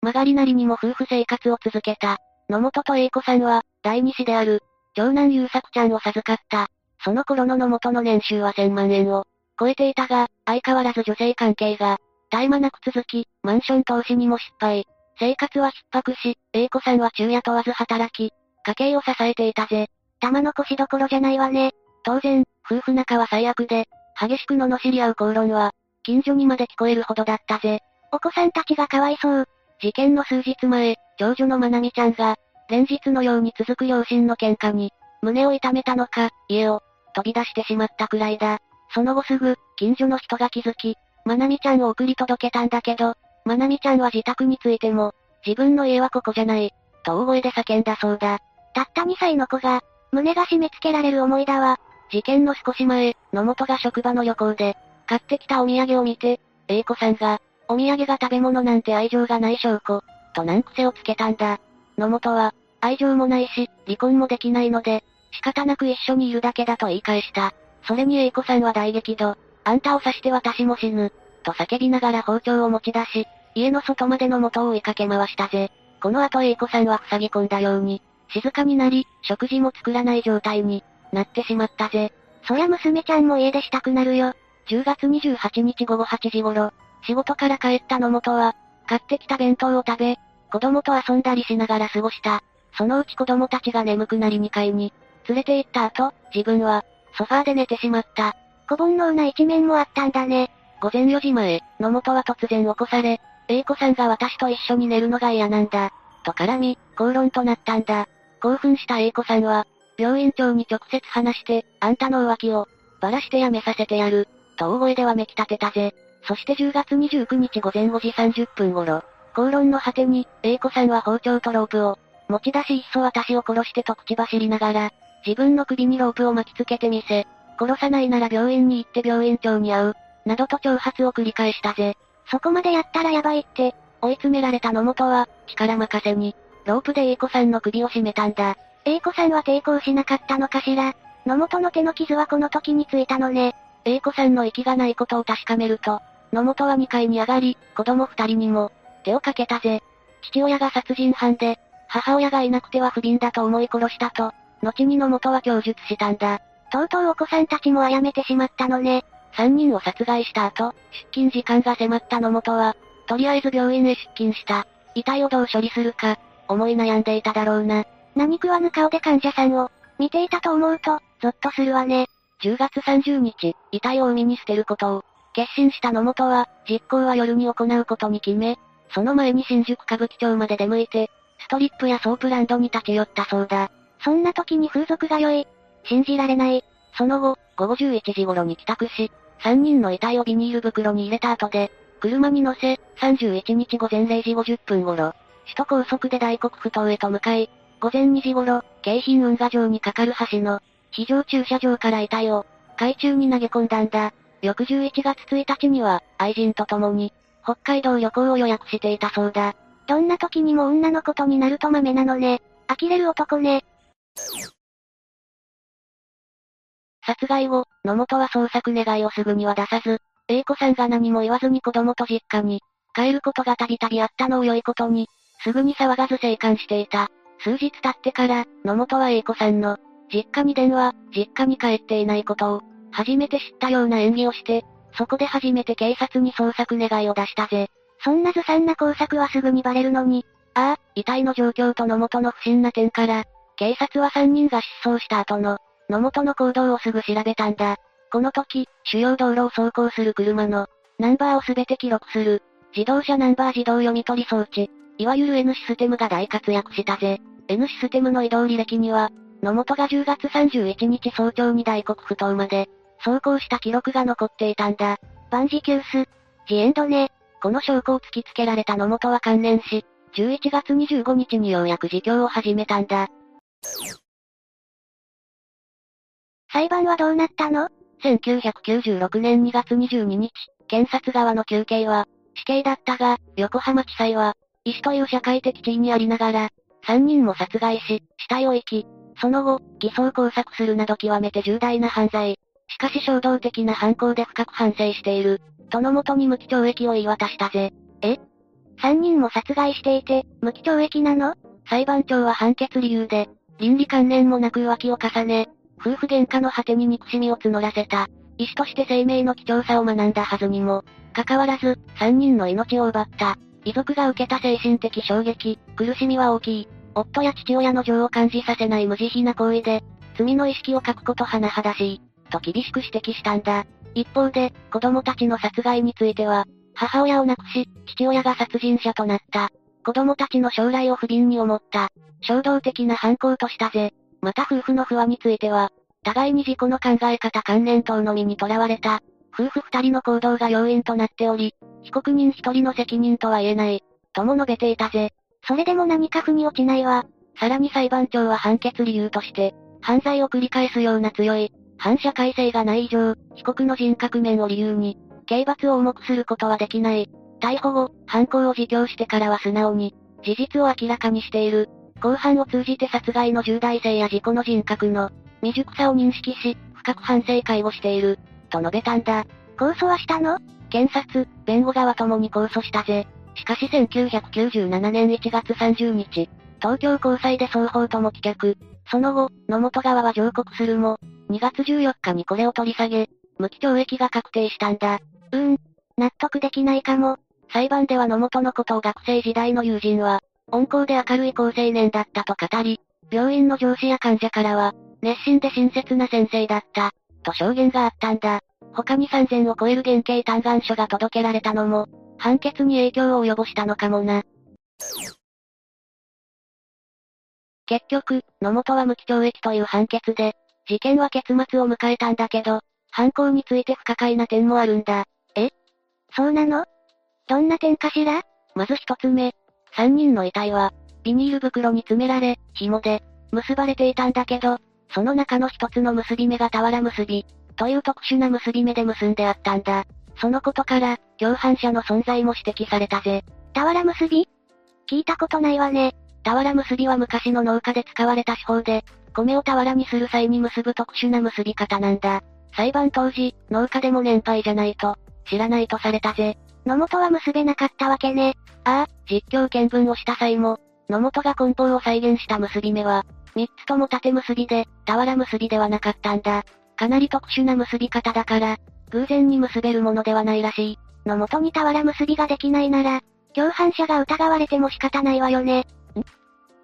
曲がりなりにも夫婦生活を続けた。野本と英子さんは、第二子である、長男優作ちゃんを授かった。その頃の野本の年収は1000万円を超えていたが、相変わらず女性関係が、絶え間なく続き、マンション投資にも失敗。生活は逼迫し、英子さんは昼夜問わず働き、家計を支えていたぜ。玉の腰どころじゃないわね。当然、夫婦仲は最悪で、激しく罵り合う口論は、近所にまで聞こえるほどだったぜ。お子さんたちがかわいそう。事件の数日前、長女のまなみちゃんが、連日のように続く両親の喧嘩に、胸を痛めたのか、家を、飛び出してしまったくらいだ。その後すぐ、近所の人が気づき、まなみちゃんを送り届けたんだけど、まなみちゃんは自宅についても、自分の家はここじゃない、と大声で叫んだそうだ。たった2歳の子が、胸が締め付けられる思いだわ。事件の少し前、野本が職場の旅行で、買ってきたお土産を見て、A 子さんが、お土産が食べ物なんて愛情がない証拠、と難癖をつけたんだ。野本は、愛情もないし、離婚もできないので、仕方なく一緒にいるだけだと言い返した。それに A 子さんは大激怒。あんたを刺して私も死ぬ。と叫びながら包丁を持ち出し、家の外までの元を追いかけ回したぜ。この後 A 子さんは塞ぎ込んだように、静かになり、食事も作らない状態になってしまったぜ。そりゃ娘ちゃんも家出したくなるよ。10月28日午後8時頃、仕事から帰った野本は、買ってきた弁当を食べ、子供と遊んだりしながら過ごした。そのうち子供たちが眠くなり2階に、連れて行った後、自分は、ソファーで寝てしまった。小煩悩な一面もあったんだね。午前4時前、野本は突然起こされ、A 子さんが私と一緒に寝るのが嫌なんだ。と絡み、口論となったんだ。興奮した A 子さんは、病院長に直接話して、あんたの浮気を、ばらしてやめさせてやる、と大声ではめき立てたぜ。そして10月29日午前5時30分頃、口論の果てに、A 子さんは包丁とロープを、持ち出しいっそ私を殺してと口走りながら、自分の首にロープを巻きつけてみせ、殺さないなら病院に行って病院長に会う、などと挑発を繰り返したぜ。そこまでやったらやばいって、追い詰められた野本は、力任せに、ロープで A 子さんの首を絞めたんだ。A 子さんは抵抗しなかったのかしら？野本の手の傷はこの時についたのね。A 子さんの息がないことを確かめると、野本は2階に上がり、子供2人にも、手をかけたぜ。父親が殺人犯で、母親がいなくては不憫だと思い殺したと、後に野本は供述したんだ。とうとうお子さんたちも殺めてしまったのね。3人を殺害した後、出勤時間が迫った野本は、とりあえず病院へ出勤した。遺体をどう処理するか、思い悩んでいただろうな。何食わぬ顔で患者さんを、見ていたと思うと、ゾッとするわね。10月30日、遺体を海に捨てることを、決心した野本は、実行は夜に行うことに決め、その前に新宿歌舞伎町まで出向いて、ストリップやソープランドに立ち寄ったそうだ。そんな時に風俗が良い。信じられない。その後、午後11時頃に帰宅し、3人の遺体をビニール袋に入れた後で、車に乗せ、31日午前0時50分頃、首都高速で大黒ふ頭へと向かい、午前2時頃、京浜運河上に架かる橋の、非常駐車場から遺体を、海中に投げ込んだんだ。翌11月1日には、愛人と共に、北海道旅行を予約していたそうだ。どんな時にも女のことになると豆なのね。呆れる男ね。殺害後、野本は捜索願いをすぐには出さず、A 子さんが何も言わずに子供と実家に、帰ることがたびたびあったのを良いことに、すぐに騒がず生還していた。数日経ってから、野本は A 子さんの、実家に電話、実家に帰っていないことを、初めて知ったような演技をして、そこで初めて警察に捜索願いを出したぜ。そんなずさんな工作はすぐにバレるのに。ああ、遺体の状況と野本の不審な点から、警察は3人が失踪した後の、野本の行動をすぐ調べたんだ。この時、主要道路を走行する車の、ナンバーをすべて記録する、自動車ナンバー自動読み取り装置、いわゆる N システムが大活躍したぜ。N システムの移動履歴には、野本が10月31日早朝に大黒不頭まで、走行した記録が残っていたんだ。万事休す。ジエンドね。この証拠を突きつけられた野本は関連し、11月25日にようやく自供を始めたんだ。裁判はどうなったの ?1996 年2月22日、検察側の求刑は、死刑だったが、横浜地裁は、医師という社会的地位にありながら、3人も殺害し、死体を遺棄。その後、偽装工作するなど極めて重大な犯罪。しかし衝動的な犯行で深く反省している。とのもとに無期懲役を言い渡したぜ。え ?3 人も殺害していて、無期懲役なの？裁判長は判決理由で、倫理観念もなく浮気を重ね、夫婦喧嘩の果てに憎しみを募らせた。医師として生命の貴重さを学んだはずにも、かかわらず、3人の命を奪った。遺族が受けた精神的衝撃、苦しみは大きい。夫や父親の情を感じさせない無慈悲な行為で、罪の意識を書くこと甚だしい。と厳しく指摘したんだ。一方で、子供たちの殺害については、母親を亡くし、父親が殺人者となった。子供たちの将来を不憫に思った。衝動的な犯行としたぜ。また夫婦の不和については、互いに自己の考え方観念等のみにとらわれた。夫婦二人の行動が要因となっており、被告人一人の責任とは言えない。とも述べていたぜ。それでも何か腑に落ちないわ。さらに裁判長は判決理由として、犯罪を繰り返すような強い、反社会性がない以上、被告の人格面を理由に、刑罰を重くすることはできない。逮捕後、犯行を自供してからは素直に、事実を明らかにしている。公判を通じて殺害の重大性や事故の人格の未熟さを認識し、深く反省会をしている、と述べたんだ。控訴はしたの？検察、弁護側ともに控訴したぜ。しかし1997年1月30日、東京高裁で双方とも棄却。その後、野本側は上告するも、2月14日にこれを取り下げ、無期懲役が確定したんだ。うーん、納得できないかも。裁判では野本のことを学生時代の友人は、温厚で明るい高青年だったと語り、病院の上司や患者からは、熱心で親切な先生だった、と証言があったんだ。他に3000を超える減刑嘆願書が届けられたのも、判決に影響を及ぼしたのかもな。結局、野本は無期懲役という判決で、事件は結末を迎えたんだけど、犯行について不可解な点もあるんだ。え？そうなの？どんな点かしら？まず一つ目。三人の遺体は、ビニール袋に詰められ、紐で、結ばれていたんだけど、その中の一つの結び目が俵結び、という特殊な結び目で結んであったんだ。そのことから、共犯者の存在も指摘されたぜ。俵結び？聞いたことないわね。俵結びは昔の農家で使われた手法で、米を俵にする際に結ぶ特殊な結び方なんだ。裁判当時、農家でも年配じゃないと、知らないとされたぜ。野本は結べなかったわけね。ああ、実況見分をした際も、野本が梱包を再現した結び目は、三つとも縦結びで、俵結びではなかったんだ。かなり特殊な結び方だから、偶然に結べるものではないらしい。野本に俵結びができないなら、共犯者が疑われても仕方ないわよね。ん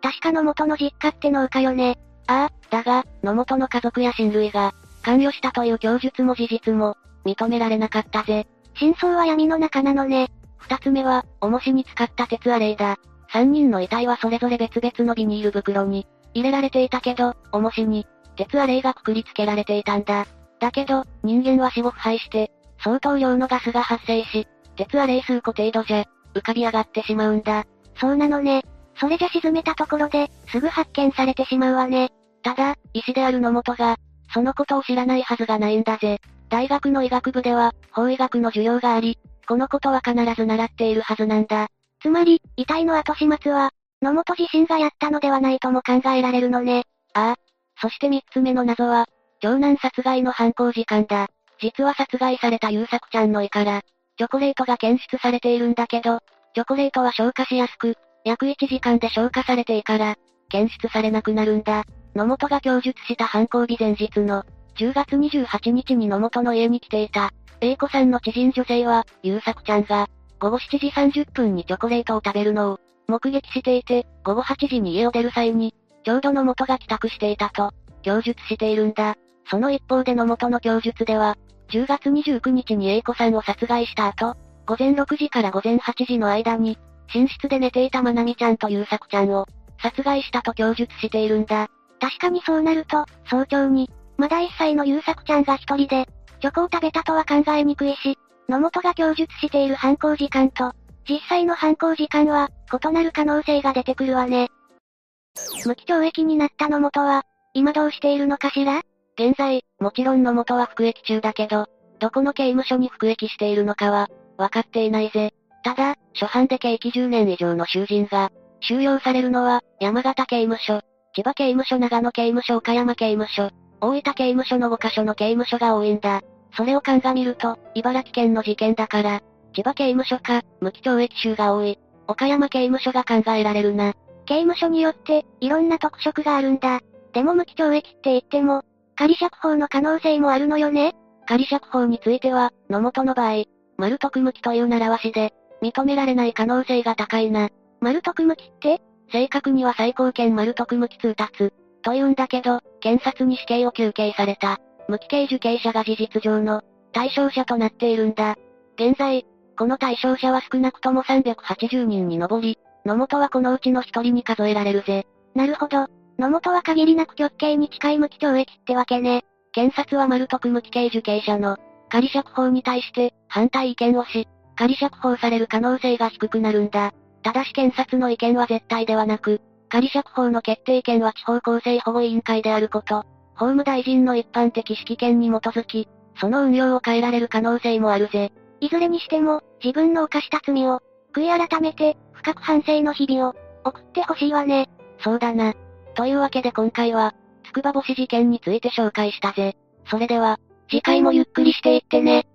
確か野本の実家って農家よね。ああ、だが、野本の家族や親類が、関与したという供述も事実も、認められなかったぜ。真相は闇の中なのね。二つ目は、重しに使った鉄アレイだ。三人の遺体はそれぞれ別々のビニール袋に、入れられていたけど、重しに、鉄アレイがくくりつけられていたんだ。だけど、人間は死後腐敗して、相当量のガスが発生し、鉄アレイ数個程度じゃ、浮かび上がってしまうんだ。そうなのね。それじゃ沈めたところで、すぐ発見されてしまうわね。ただ、医師である野本が、そのことを知らないはずがないんだぜ。大学の医学部では、法医学の授業があり、このことは必ず習っているはずなんだ。つまり、遺体の後始末は、野本自身がやったのではないとも考えられるのね。ああ。そして三つ目の謎は、長男殺害の犯行時間だ。実は殺害された優作ちゃんの胃から、チョコレートが検出されているんだけど、チョコレートは消化しやすく、約1時間で消化されていから、検出されなくなるんだ。野本が供述した犯行日前日の、10月28日に野本の家に来ていた、A 子さんの知人女性は、優作ちゃんが、午後7時30分にチョコレートを食べるのを、目撃していて、午後8時に家を出る際に、ちょうど野本が帰宅していたと、供述しているんだ。その一方で野本の供述では、10月29日に A 子さんを殺害した後、午前6時から午前8時の間に、寝室で寝ていたまなみちゃんと優作ちゃんを、殺害したと供述しているんだ。確かにそうなると、早朝に、まだ1歳の優作ちゃんが一人で、チョコを食べたとは考えにくいし、野本が供述している犯行時間と、実際の犯行時間は、異なる可能性が出てくるわね。無期懲役になった野本は、今どうしているのかしら？現在、もちろん野本は服役中だけど、どこの刑務所に服役しているのかは、わかっていないぜ。ただ、初犯で刑期10年以上の囚人が、収容されるのは、山形刑務所、千葉刑務所長野刑務所岡山刑務所、大分刑務所の5カ所の刑務所が多いんだ。それを鑑みると、茨城県の事件だから、千葉刑務所か、無期懲役囚が多い。岡山刑務所が考えられるな。刑務所によって、いろんな特色があるんだ。でも無期懲役って言っても、仮釈放の可能性もあるのよね仮釈放については、野本の場合、丸徳無期という習わしで、認められない可能性が高いな。丸徳無期って正確には最高検丸徳無期通達。と言うんだけど、検察に死刑を求刑された。無期刑受刑者が事実上の対象者となっているんだ。現在、この対象者は少なくとも380人に上り、野本はこのうちの一人に数えられるぜ。なるほど。野本は限りなく極刑に近い無期懲役ってわけね。検察は丸徳無期刑受刑者の仮釈放に対して反対意見をし、仮釈放される可能性が低くなるんだ。ただし検察の意見は絶対ではなく、仮釈放の決定権は地方公正保護委員会であること、法務大臣の一般的指揮権に基づき、その運用を変えられる可能性もあるぜ。いずれにしても、自分の犯した罪を、悔い改めて、深く反省の日々を、送ってほしいわね。そうだな。というわけで今回は、つくば星事件について紹介したぜ。それでは、次回もゆっくりしていってね。